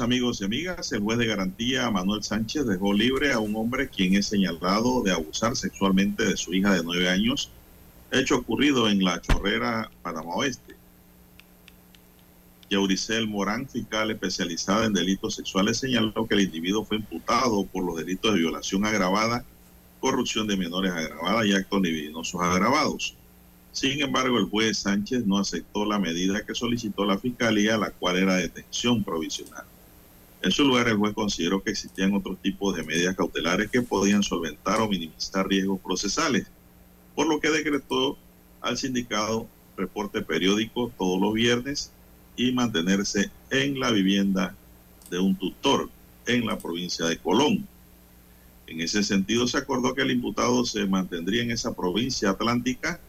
Amigos y amigas. El juez de garantía Manuel Sánchez dejó libre a un hombre quien es señalado de abusar sexualmente de su hija de nueve años, hecho ocurrido en la Chorrera, Panamá Oeste. Yauricel Morán, fiscal especializada en delitos sexuales, señaló que el individuo fue imputado por los delitos de violación agravada, corrupción de menores agravada y actos libidinosos agravados. Sin embargo, el juez Sánchez no aceptó la medida que solicitó la Fiscalía, la cual era detención provisional. En su lugar, el juez consideró que existían otros tipos de medidas cautelares que podían solventar o minimizar riesgos procesales, por lo que decretó al sindicado reporte periódico todos los viernes y mantenerse en la vivienda de un tutor en la provincia de Colón. En ese sentido, se acordó que el imputado se mantendría en esa provincia atlántica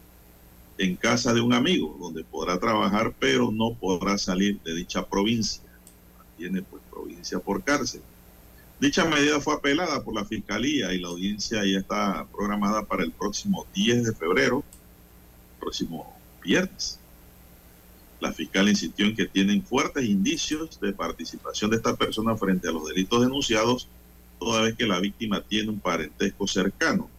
en casa de un amigo, donde podrá trabajar, pero no podrá salir de dicha provincia. Pues provincia por cárcel. Dicha medida fue apelada por la Fiscalía y la audiencia ya está programada para el próximo 10 de febrero, próximo viernes. La fiscal insistió en que tienen fuertes indicios de participación de esta persona frente a los delitos denunciados, toda vez que la víctima tiene un parentesco cercano.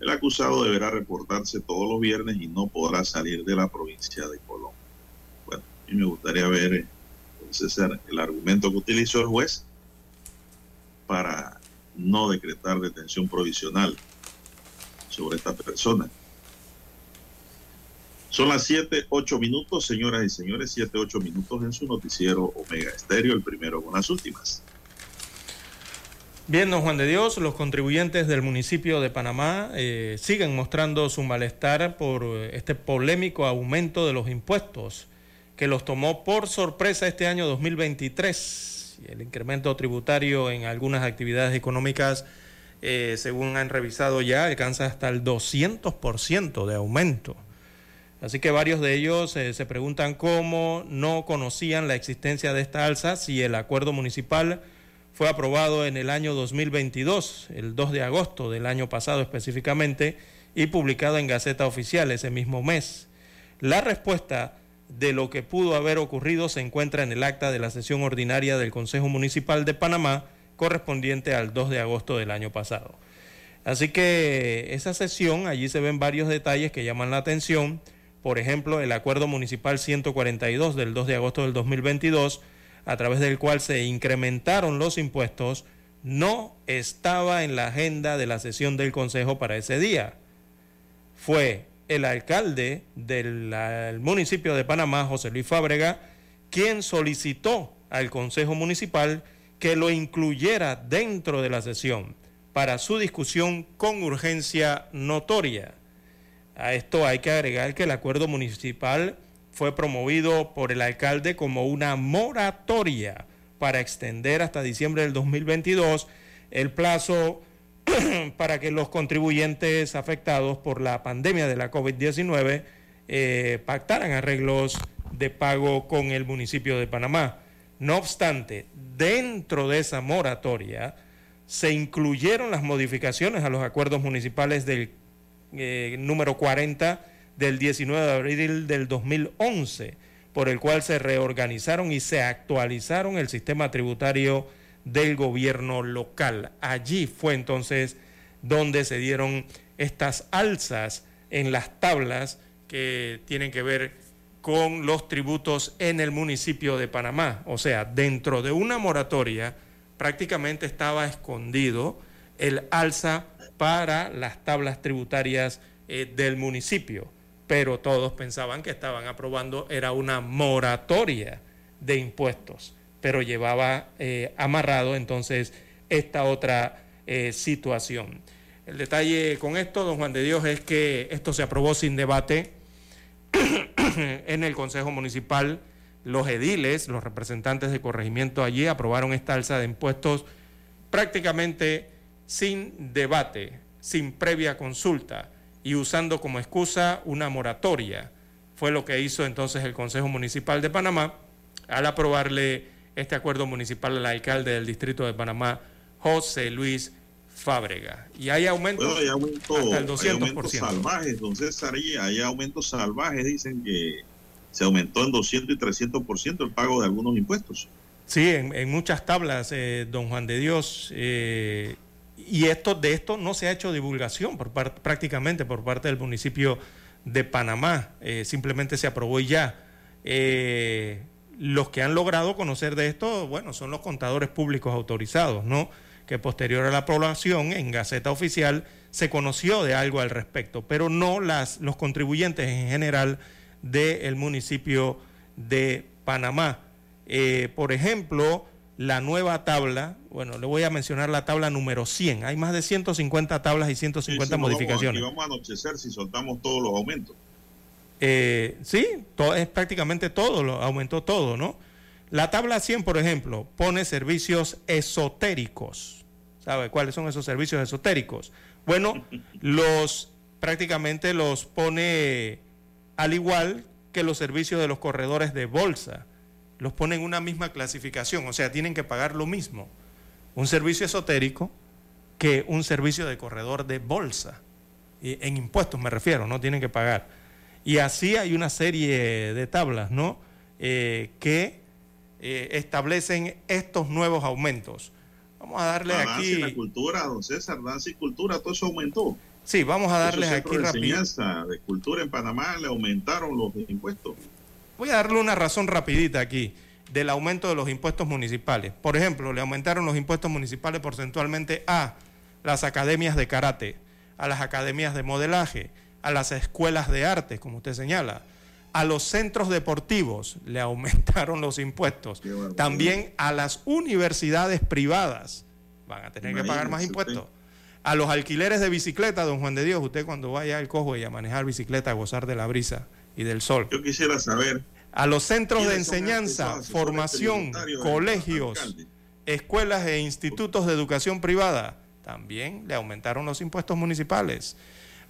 El acusado deberá reportarse todos los viernes y no podrá salir de la provincia de Colón. Bueno, a mí me gustaría ver entonces el argumento que utilizó el juez para no decretar detención provisional sobre esta persona. Son las 7, 8 minutos, señoras y señores, 7, 8 minutos en su noticiero Omega Estéreo, el primero con las últimas. Bien, don Juan de Dios, los contribuyentes del municipio de Panamá eh, siguen mostrando su malestar por este polémico aumento de los impuestos que los tomó por sorpresa este año 2023. El incremento tributario en algunas actividades económicas, eh, según han revisado ya, alcanza hasta el 200% de aumento. Así que varios de ellos eh, se preguntan cómo no conocían la existencia de esta alza si el acuerdo municipal fue aprobado en el año 2022, el 2 de agosto del año pasado específicamente, y publicado en Gaceta Oficial ese mismo mes. La respuesta de lo que pudo haber ocurrido se encuentra en el acta de la sesión ordinaria del Consejo Municipal de Panamá, correspondiente al 2 de agosto del año pasado. Así que esa sesión, allí se ven varios detalles que llaman la atención. Por ejemplo, el Acuerdo Municipal 142 del 2 de agosto del 2022, a través del cual se incrementaron los impuestos, no estaba en la agenda de la sesión del Consejo para ese día. fue el alcalde del el municipio de Panamá, José Luis Fábrega, quien solicitó al Consejo Municipal que lo incluyera dentro de la sesión para su discusión con urgencia notoria. A esto hay que agregar que el acuerdo municipal fue promovido por el alcalde como una moratoria para extender hasta diciembre del 2022 el plazo (clears throat) para que los contribuyentes afectados por la pandemia de la COVID-19 eh, pactaran arreglos de pago con el municipio de Panamá. No obstante, dentro de esa moratoria se incluyeron las modificaciones a los acuerdos municipales del eh, número 40 del 19 de abril del 2011, por el cual se reorganizaron y se actualizaron el sistema tributario del gobierno local. Allí fue entonces donde se dieron estas alzas en las tablas que tienen que ver con los tributos en el municipio de Panamá. O sea, dentro de una moratoria prácticamente estaba escondido el alza para las tablas tributarias eh, del municipio, pero todos pensaban que estaban aprobando era una moratoria de impuestos pero llevaba eh, amarrado entonces esta otra eh, situación. El detalle con esto, don Juan de Dios, es que esto se aprobó sin debate (clears throat) en el Consejo Municipal. Los ediles, los representantes de corregimiento allí aprobaron esta alza de impuestos prácticamente sin debate, sin previa consulta y usando como excusa una moratoria. Fue lo que hizo entonces el Consejo Municipal de Panamá al aprobarle este acuerdo municipal al alcalde del distrito de Panamá, José Luis Fábrega. Y hay aumentos Bueno, hay aumento, hasta el hay 200%. aumentos salvajes, don César, y hay aumentos salvajes, dicen que se aumentó en 200 y 300% el pago de algunos impuestos. Sí, en, en muchas tablas, eh, don Juan de Dios. eh, y esto, de esto no se ha hecho divulgación por par- prácticamente por parte del municipio de Panamá. Eh, simplemente se aprobó y ya. Eh, los que han logrado conocer de esto, bueno, son los contadores públicos autorizados, ¿no? Que posterior a la aprobación en Gaceta Oficial se conoció de algo al respecto, pero no las, los contribuyentes en general del municipio de Panamá. Eh, por ejemplo, la nueva tabla, bueno, le voy a mencionar la tabla número 100. Hay más de 150 tablas y 150 Sí, modificaciones. Vamos, aquí vamos a anochecer si soltamos todos los aumentos. Eh, sí, es prácticamente todo, lo, aumentó todo, ¿no? La tabla 100, por ejemplo, pone servicios esotéricos. ¿Sabe cuáles son esos servicios esotéricos? Bueno, (laughs) los prácticamente los pone al igual que los servicios de los corredores de bolsa. Los pone en una misma clasificación, o sea, tienen que pagar lo mismo. Un servicio esotérico que un servicio de corredor de bolsa. Y en impuestos me refiero, no tienen que pagar. Y así hay una serie de tablas, ¿no? Eh, que eh, establecen estos nuevos aumentos. Vamos a darle La danza y la aquí. cultura, don César, danza y cultura, todo eso aumentó. Sí, vamos a darles aquí de rápido. enseñanza de cultura en Panamá le aumentaron los impuestos. Voy a darle una razón rapidita aquí del aumento de los impuestos municipales. Por ejemplo, le aumentaron los impuestos municipales porcentualmente a las academias de karate, a las academias de modelaje, a las escuelas de arte, como usted señala, a los centros deportivos le (laughs) aumentaron los impuestos, también a las universidades privadas van a tener que pagar más usted. impuestos. A los alquileres de bicicleta, don Juan de Dios, usted cuando vaya al cojo y a manejar bicicleta, a gozar de la brisa y del sol. Yo quisiera saber A los centros de ¿Quiénes son enseñanza, formación, colegios, alcalde? escuelas e institutos de educación privada, también le aumentaron los impuestos municipales.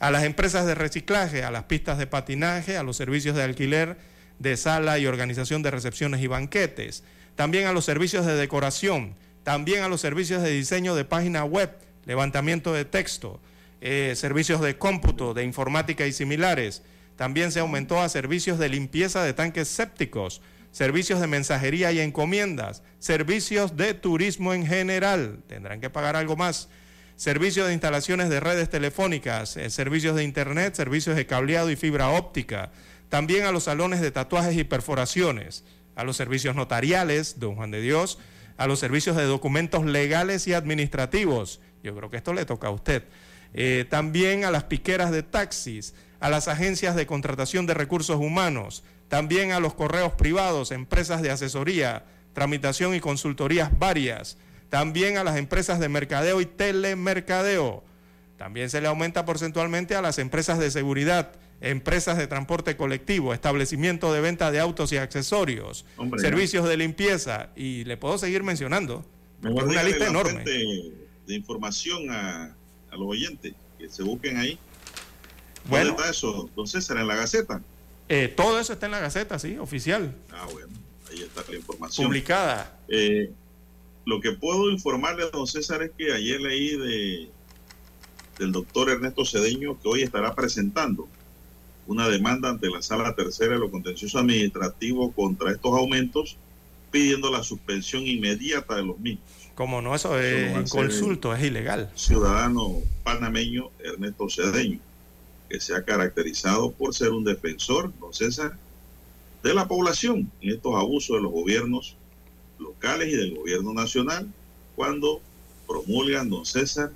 A las empresas de reciclaje, a las pistas de patinaje, a los servicios de alquiler de sala y organización de recepciones y banquetes, también a los servicios de decoración, también a los servicios de diseño de página web, levantamiento de texto, eh, servicios de cómputo, de informática y similares. También se aumentó a servicios de limpieza de tanques sépticos, servicios de mensajería y encomiendas, servicios de turismo en general, tendrán que pagar algo más, servicios de instalaciones de redes telefónicas, eh, servicios de internet, servicios de cableado y fibra óptica, también a los salones de tatuajes y perforaciones, a los servicios notariales, don Juan de Dios, a los servicios de documentos legales y administrativos. Yo creo que esto le toca a usted. eh, también a las piqueras de taxis, a las agencias de contratación de recursos humanos, también a los correos privados, empresas de asesoría, tramitación y consultorías varias, también a las empresas de mercadeo y telemercadeo. También se le aumenta porcentualmente a las empresas de seguridad, empresas de transporte colectivo, establecimiento de venta de autos y accesorios, Hombre, servicios de limpieza y le puedo seguir mencionando. Mejor una lista la enorme. de información a, a los oyentes, que se busquen ahí. Bueno. ¿Dónde está eso, don César? En la Gaceta. Eh, todo eso está en la Gaceta, sí, oficial, Ah, bueno, ahí está la información. publicada. Eh, lo que puedo informarle a don César es que ayer leí de del doctor Ernesto Cedeño que hoy estará presentando una demanda ante la sala tercera de lo contencioso administrativo contra estos aumentos, pidiendo la suspensión inmediata de los mismos. Como no, eso Eso es a hacer inconsulto, es ilegal. Ciudadano panameño Ernesto Cedeño, que se ha caracterizado por ser un defensor, don César, de la población en estos abusos de los gobiernos locales y del gobierno nacional, cuando promulgan, don César,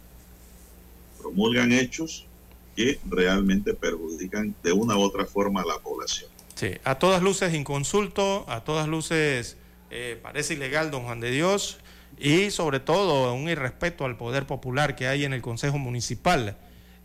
promulgan hechos que realmente perjudican de una u otra forma a la población. Sí, a todas luces inconsulto, a todas luces eh, parece ilegal, don Juan de Dios, y sobre todo un irrespeto al poder popular que hay en el Consejo Municipal.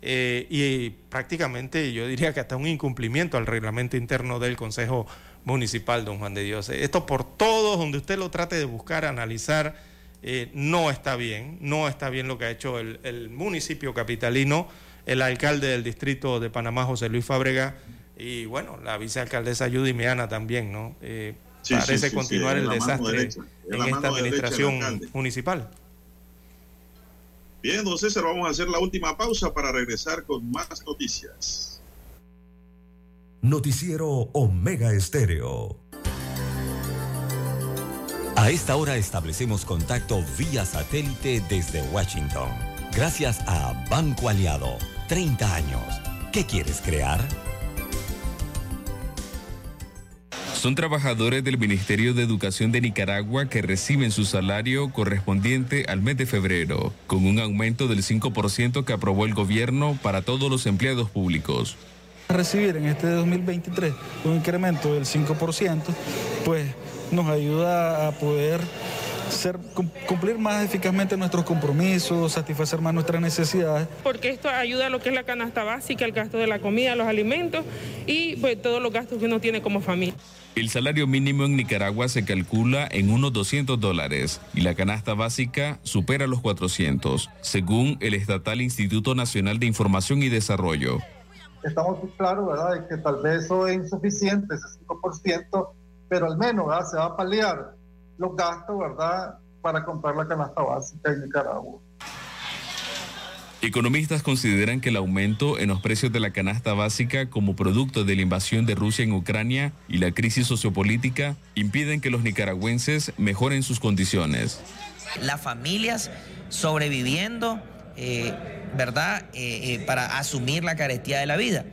eh, y prácticamente yo diría que hasta un incumplimiento al reglamento interno del Consejo Municipal, don Juan de Dios. Esto por todos, donde usted lo trate de buscar, analizar, eh, no está bien, no está bien lo que ha hecho el, el municipio capitalino, el alcalde del distrito de Panamá, José Luis Fábrega, y bueno, la vicealcaldesa Judy Meana también, ¿no? Eh, Sí, parece sí, sí, continuar el desastre derecha, en esta administración municipal. Bien, don César, vamos a hacer la última pausa para regresar con más noticias. Noticiero Omega Estéreo. A esta hora establecemos contacto vía satélite desde Washington. Gracias a Banco Aliado. 30 años. ¿Qué quieres crear? Son trabajadores del Ministerio de Educación de Nicaragua que reciben su salario correspondiente al mes de febrero, con un aumento del 5% que aprobó el gobierno para todos los empleados públicos. Recibir en este 2023 un incremento del 5%, pues nos ayuda a poder ser, cumplir más eficazmente nuestros compromisos, satisfacer más nuestras necesidades. porque esto ayuda a lo que es la canasta básica, el gasto de la comida, los alimentos y pues todos los gastos que uno tiene como familia. El salario mínimo en Nicaragua se calcula en unos 200 dólares y la canasta básica supera los 400, según el estatal Instituto Nacional de Información y Desarrollo. Estamos claros, ¿verdad?, de que tal vez eso es insuficiente, ese 5%, pero al menos ¿verdad? se va a paliar los gastos, ¿verdad?, para comprar la canasta básica en Nicaragua. Economistas consideran que el aumento en los precios de la canasta básica como producto de la invasión de Rusia en Ucrania y la crisis sociopolítica impiden que los nicaragüenses mejoren sus condiciones. las familias sobreviviendo, eh, ¿verdad?, Eh, eh, para asumir la carestía de la vida.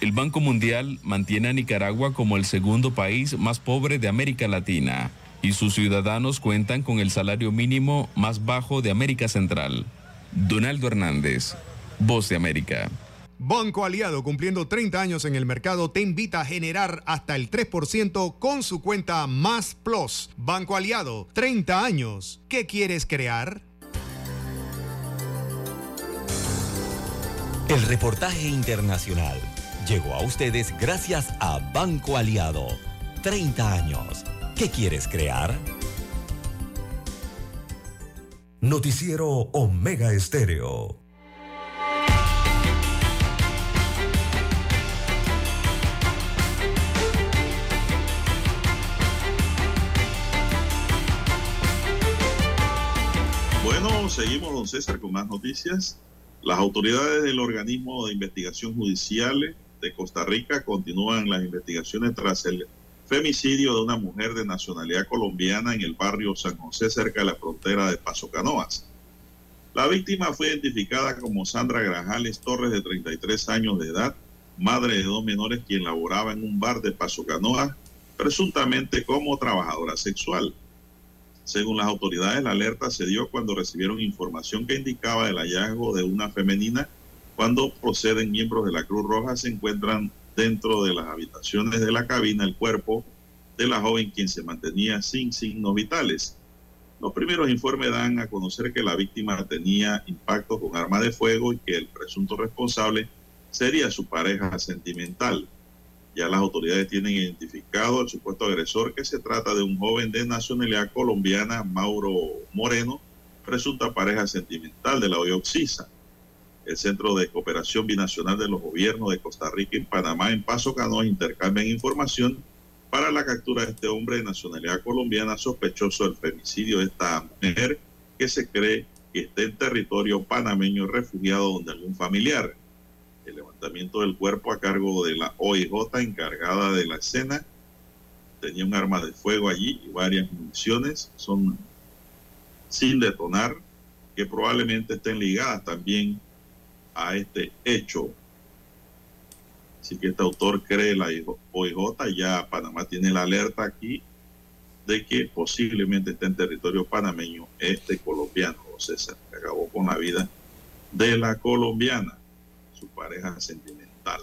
El Banco Mundial mantiene a Nicaragua como el segundo país más pobre de América Latina y sus ciudadanos cuentan con el salario mínimo más bajo de América Central. Donaldo Hernández, Voz de América. Banco Aliado, cumpliendo 30 años en el mercado, te invita a generar hasta el 3% con su cuenta Más Plus. Banco Aliado, 30 años. ¿Qué quieres crear? El reportaje internacional llegó a ustedes gracias a Banco Aliado. 30 años. ¿Qué quieres crear? Noticiero Omega Estéreo. Bueno, seguimos, don César, con más noticias. Las autoridades del organismo de investigación judicial de Costa Rica continúan las investigaciones tras el femicidio de una mujer de nacionalidad colombiana en el barrio San José, cerca de la frontera de Paso Canoas. La víctima fue identificada como Sandra Grajales Torres, de 33 años de edad, madre de dos menores, quien laboraba en un bar de Paso Canoas, presuntamente como trabajadora sexual. Según las autoridades, la alerta se dio cuando recibieron información que indicaba el hallazgo de una femenina. Cuando proceden miembros de la Cruz Roja, se encuentran dentro de las habitaciones de la cabina el cuerpo de la joven quien se mantenía sin signos vitales. Los primeros informes dan a conocer que la víctima tenía impactos con arma de fuego y que el presunto responsable sería su pareja sentimental. Ya las autoridades tienen identificado al supuesto agresor que se trata de un joven de nacionalidad colombiana, Mauro Moreno, presunta pareja sentimental de la Oyoxisa. El Centro de Cooperación Binacional de los Gobiernos de Costa Rica y Panamá en Paso Canoa intercambian información para la captura de este hombre de nacionalidad colombiana sospechoso del femicidio de esta mujer que se cree que está en territorio panameño refugiado donde algún familiar. El levantamiento del cuerpo a cargo de la OIJ encargada de la escena. Tenía un arma de fuego allí y varias municiones. Son sin detonar que probablemente estén ligadas también a este hecho. Así que este autor cree la OIJ, ya Panamá tiene la alerta aquí de que posiblemente está en territorio panameño este colombiano, César, que acabó con la vida de la colombiana, su pareja sentimental.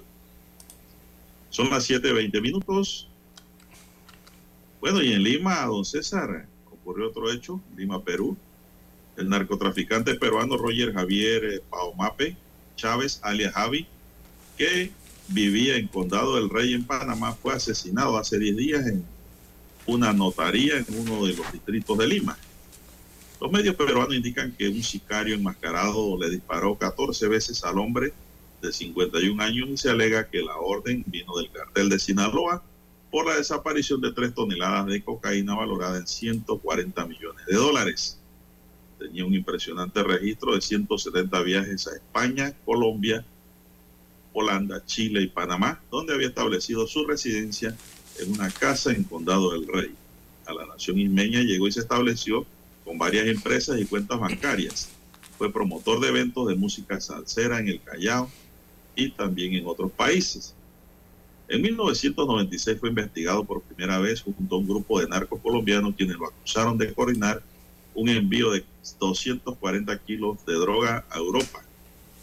Son las 7.20 minutos. Bueno, y en Lima, don César, ocurrió otro hecho, Lima, Perú. El narcotraficante peruano Roger Javier Paomape Chávez, alias Javi, que vivía en Condado del Rey en Panamá, fue asesinado hace 10 días en una notaría en uno de los distritos de Lima. Los medios peruanos indican que un sicario enmascarado le disparó 14 veces al hombre de 51 años y se alega que la orden vino del cartel de Sinaloa por la desaparición de 3 toneladas de cocaína valorada en 140 millones de dólares. Tenía un impresionante registro de 170 viajes a España, Colombia, Holanda, Chile y Panamá, donde había establecido su residencia en una casa en Condado del Rey. A la nación ismeña llegó y se estableció con varias empresas y cuentas bancarias. Fue promotor de eventos de música salsera en el Callao y también en otros países. En 1996 fue investigado por primera vez junto a un grupo de narcos colombianos quienes lo acusaron de coordinar un envío de 240 kilos de droga a Europa.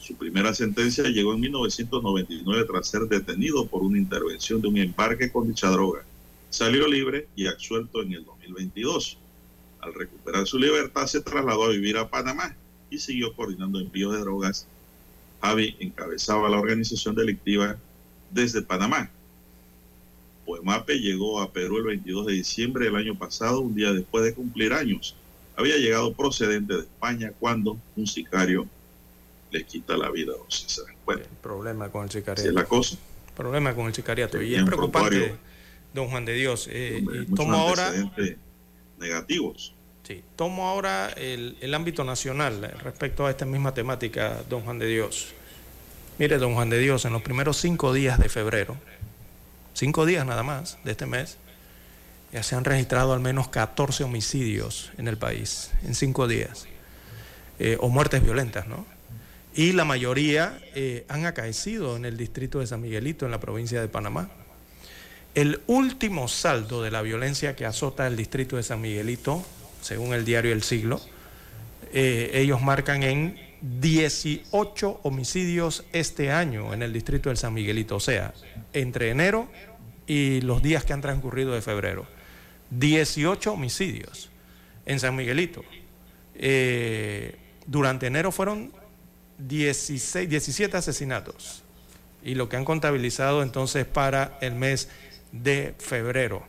Su primera sentencia llegó en 1999 tras ser detenido por una intervención de un embarque con dicha droga. Salió libre y absuelto en el 2022. Al recuperar su libertad se trasladó a vivir a Panamá y siguió coordinando envíos de drogas. Javi encabezaba la organización delictiva desde Panamá. Poemape llegó a Perú el 22 de diciembre del año pasado, un día después de cumplir años. Había llegado procedente de España cuando un sicario le quita la vida a César. Bueno, el problema con el sicariato. es la cosa. Problema con el sicariato. Y es preocupante, don Juan de Dios. Eh, tomo ahora. Negativos. Sí, tomo ahora el, el ámbito nacional respecto a esta misma temática, don Juan de Dios. Mire, don Juan de Dios, en los primeros cinco días de febrero, cinco días nada más de este mes, ya se han registrado al menos 14 homicidios en el país, en cinco días, eh, o muertes violentas, ¿no? y la mayoría eh, han acaecido en el distrito de San Miguelito, en la provincia de Panamá. El último saldo de la violencia que azota el distrito de San Miguelito, según el diario El Siglo, eh, ellos marcan en 18 homicidios este año en el distrito de San Miguelito, o sea, entre enero y los días que han transcurrido de febrero. 18 homicidios en San Miguelito. Eh, durante enero fueron 16, 17 asesinatos y lo que han contabilizado entonces para el mes de febrero,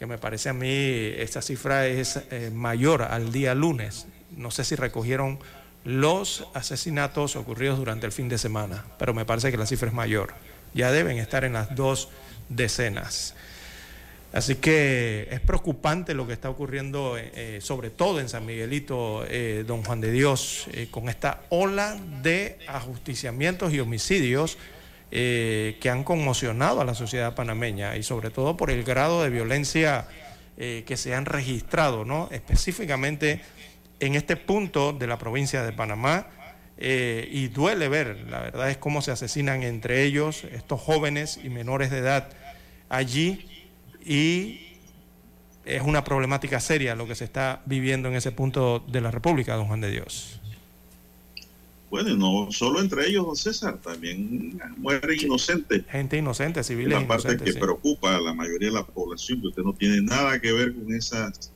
que me parece a mí esta cifra es eh, mayor al día lunes. No sé si recogieron los asesinatos ocurridos durante el fin de semana, pero me parece que la cifra es mayor. Ya deben estar en las dos decenas. Así que es preocupante lo que está ocurriendo, eh, eh, sobre todo en San Miguelito, don Juan de Dios, con esta ola de ajusticiamientos y homicidios que han conmocionado a la sociedad panameña y sobre todo por el grado de violencia que se han registrado, ¿no? específicamente en este punto de la provincia de Panamá. y duele ver, la verdad es cómo se asesinan entre ellos estos jóvenes y menores de edad allí y es una problemática seria lo que se está viviendo en ese punto de la República, don Juan de Dios. Bueno, y no solo entre ellos, don César, también mueren inocentes. Gente inocente, civiles la parte que sí. preocupa a la mayoría de la población, que usted no tiene nada que ver con esas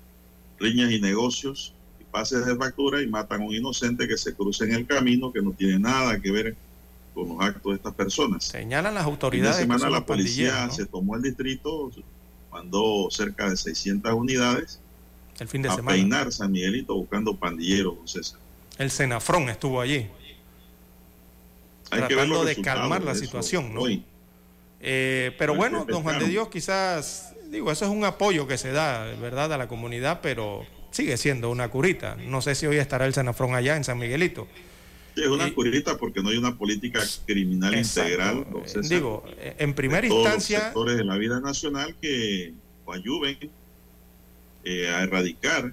riñas y negocios y pases de factura y matan a un inocente que se cruza en el camino, que no tiene nada que ver con los actos de estas personas. Señalan las autoridades que semana la policía se tomó el distrito, mandó cerca de 600 unidades el fin de a semana. peinar San Miguelito buscando pandilleros, don César. El Senafrón estuvo allí. Hay tratando de calmar la situación, ¿no? Eh, pero Pues bueno, don Juan de. Dios, quizás, digo, eso es un apoyo que se da, ¿verdad?, a la comunidad, pero sigue siendo una curita. No sé si hoy estará el Senafrón allá en San Miguelito. Sí, es una curita porque no hay una política criminal Exacto. integral. César, Digo, eh, en primera instancia, los sectores de la vida nacional que ayuden eh, a erradicar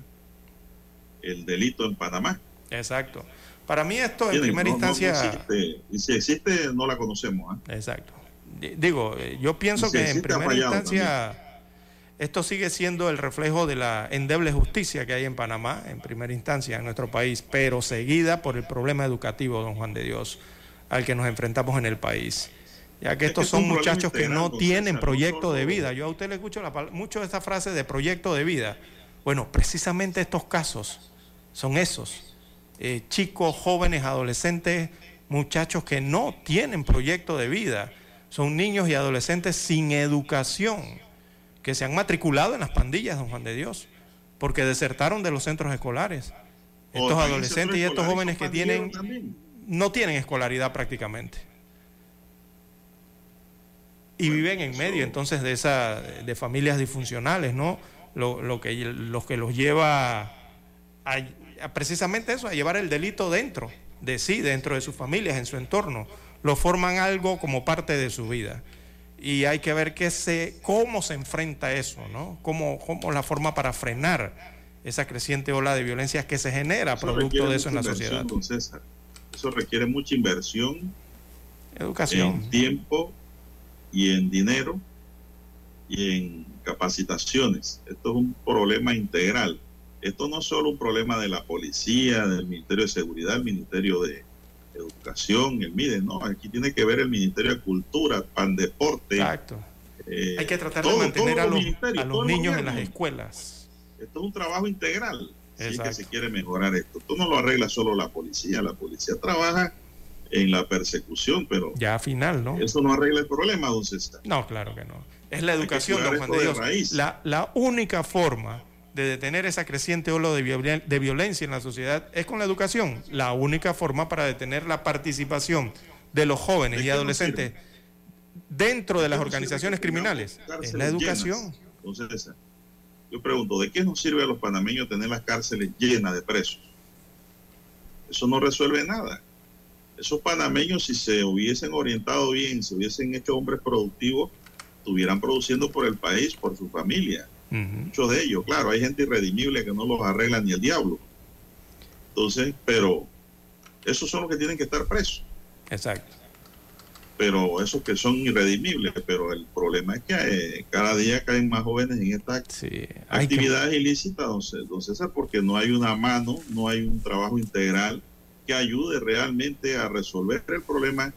el delito en Panamá. exacto. Para mí esto en primera no- no- no instancia... existe. y si existe, no la conocemos. ¿ah? Exacto. Di- Digo, eh, yo pienso si que en primera instancia esto sigue siendo el reflejo de la endeble justicia que hay en Panamá, en primera instancia en nuestro país, pero seguida por el problema educativo, don Juan de Dios, al que nos enfrentamos en el país. Ya que Es estos es son muchachos que no tienen proyecto de vida. Yo a usted le escucho la mucho de esta frase de proyecto de vida. Bueno, precisamente estos casos son esos. Eh, chicos, jóvenes, adolescentes, muchachos que no tienen proyecto de vida. Son niños y adolescentes sin educación, que se han matriculado en las pandillas, don Juan de Dios, porque desertaron de los centros escolares. Estos adolescentes y estos jóvenes que tienen, no tienen escolaridad prácticamente. Y viven en medio entonces de esa de familias disfuncionales, ¿no? Lo, lo que lo que los lleva a precisamente eso, a llevar el delito dentro de sí, dentro de sus familias, en su entorno. Lo forman algo como parte de su vida. Y hay que ver qué se, cómo se enfrenta eso, ¿no? Cómo, cómo la forma para frenar esa creciente ola de violencia que se genera Eso producto de eso en la sociedad. inversión, don César. Eso requiere mucha inversión Educación. en tiempo y en dinero y en capacitaciones. Esto es un problema integral. Esto no es solo un problema de la policía, del Ministerio de Seguridad, el Ministerio de Educación, el MIDE, no, aquí tiene que ver el Ministerio de Cultura, PAN Deporte. Exacto. eh, Hay que tratar todo- de mantener a los, a niños en las escuelas. Esto es un trabajo integral. Si es que se quiere mejorar esto. Esto no lo arregla solo la policía. La policía trabaja en la persecución, pero Ya final, ¿no? eso no arregla el problema, don César. No, claro que no. Es la educación, don Juan de de Dios. raíz. La, la única forma de detener esa creciente ola de, violen- de violencia en la sociedad es con la educación. La única forma para detener la participación de los jóvenes ¿De y adolescentes dentro de las ¿De qué nos organizaciones criminales es la educación. César? Yo pregunto, ¿de qué nos sirve a los panameños tener las cárceles llenas de presos? Eso no resuelve nada. Esos panameños, si se hubiesen orientado bien, si hubiesen hecho hombres productivos, estuvieran produciendo por el país, por su familia. Muchos de ellos, claro, hay gente irredimible que no los arregla ni el diablo. Entonces, pero esos son los que tienen que estar presos. Exacto. Pero esos que son irredimibles, pero el problema es que eh, cada día caen más jóvenes en estas que- actividades ilícitas, Cé- don César, porque no hay una mano, no hay un trabajo integral que ayude realmente a resolver el problema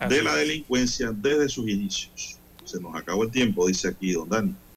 Así de la es. delincuencia desde sus inicios. Se nos acabó el tiempo, dice aquí don Dani.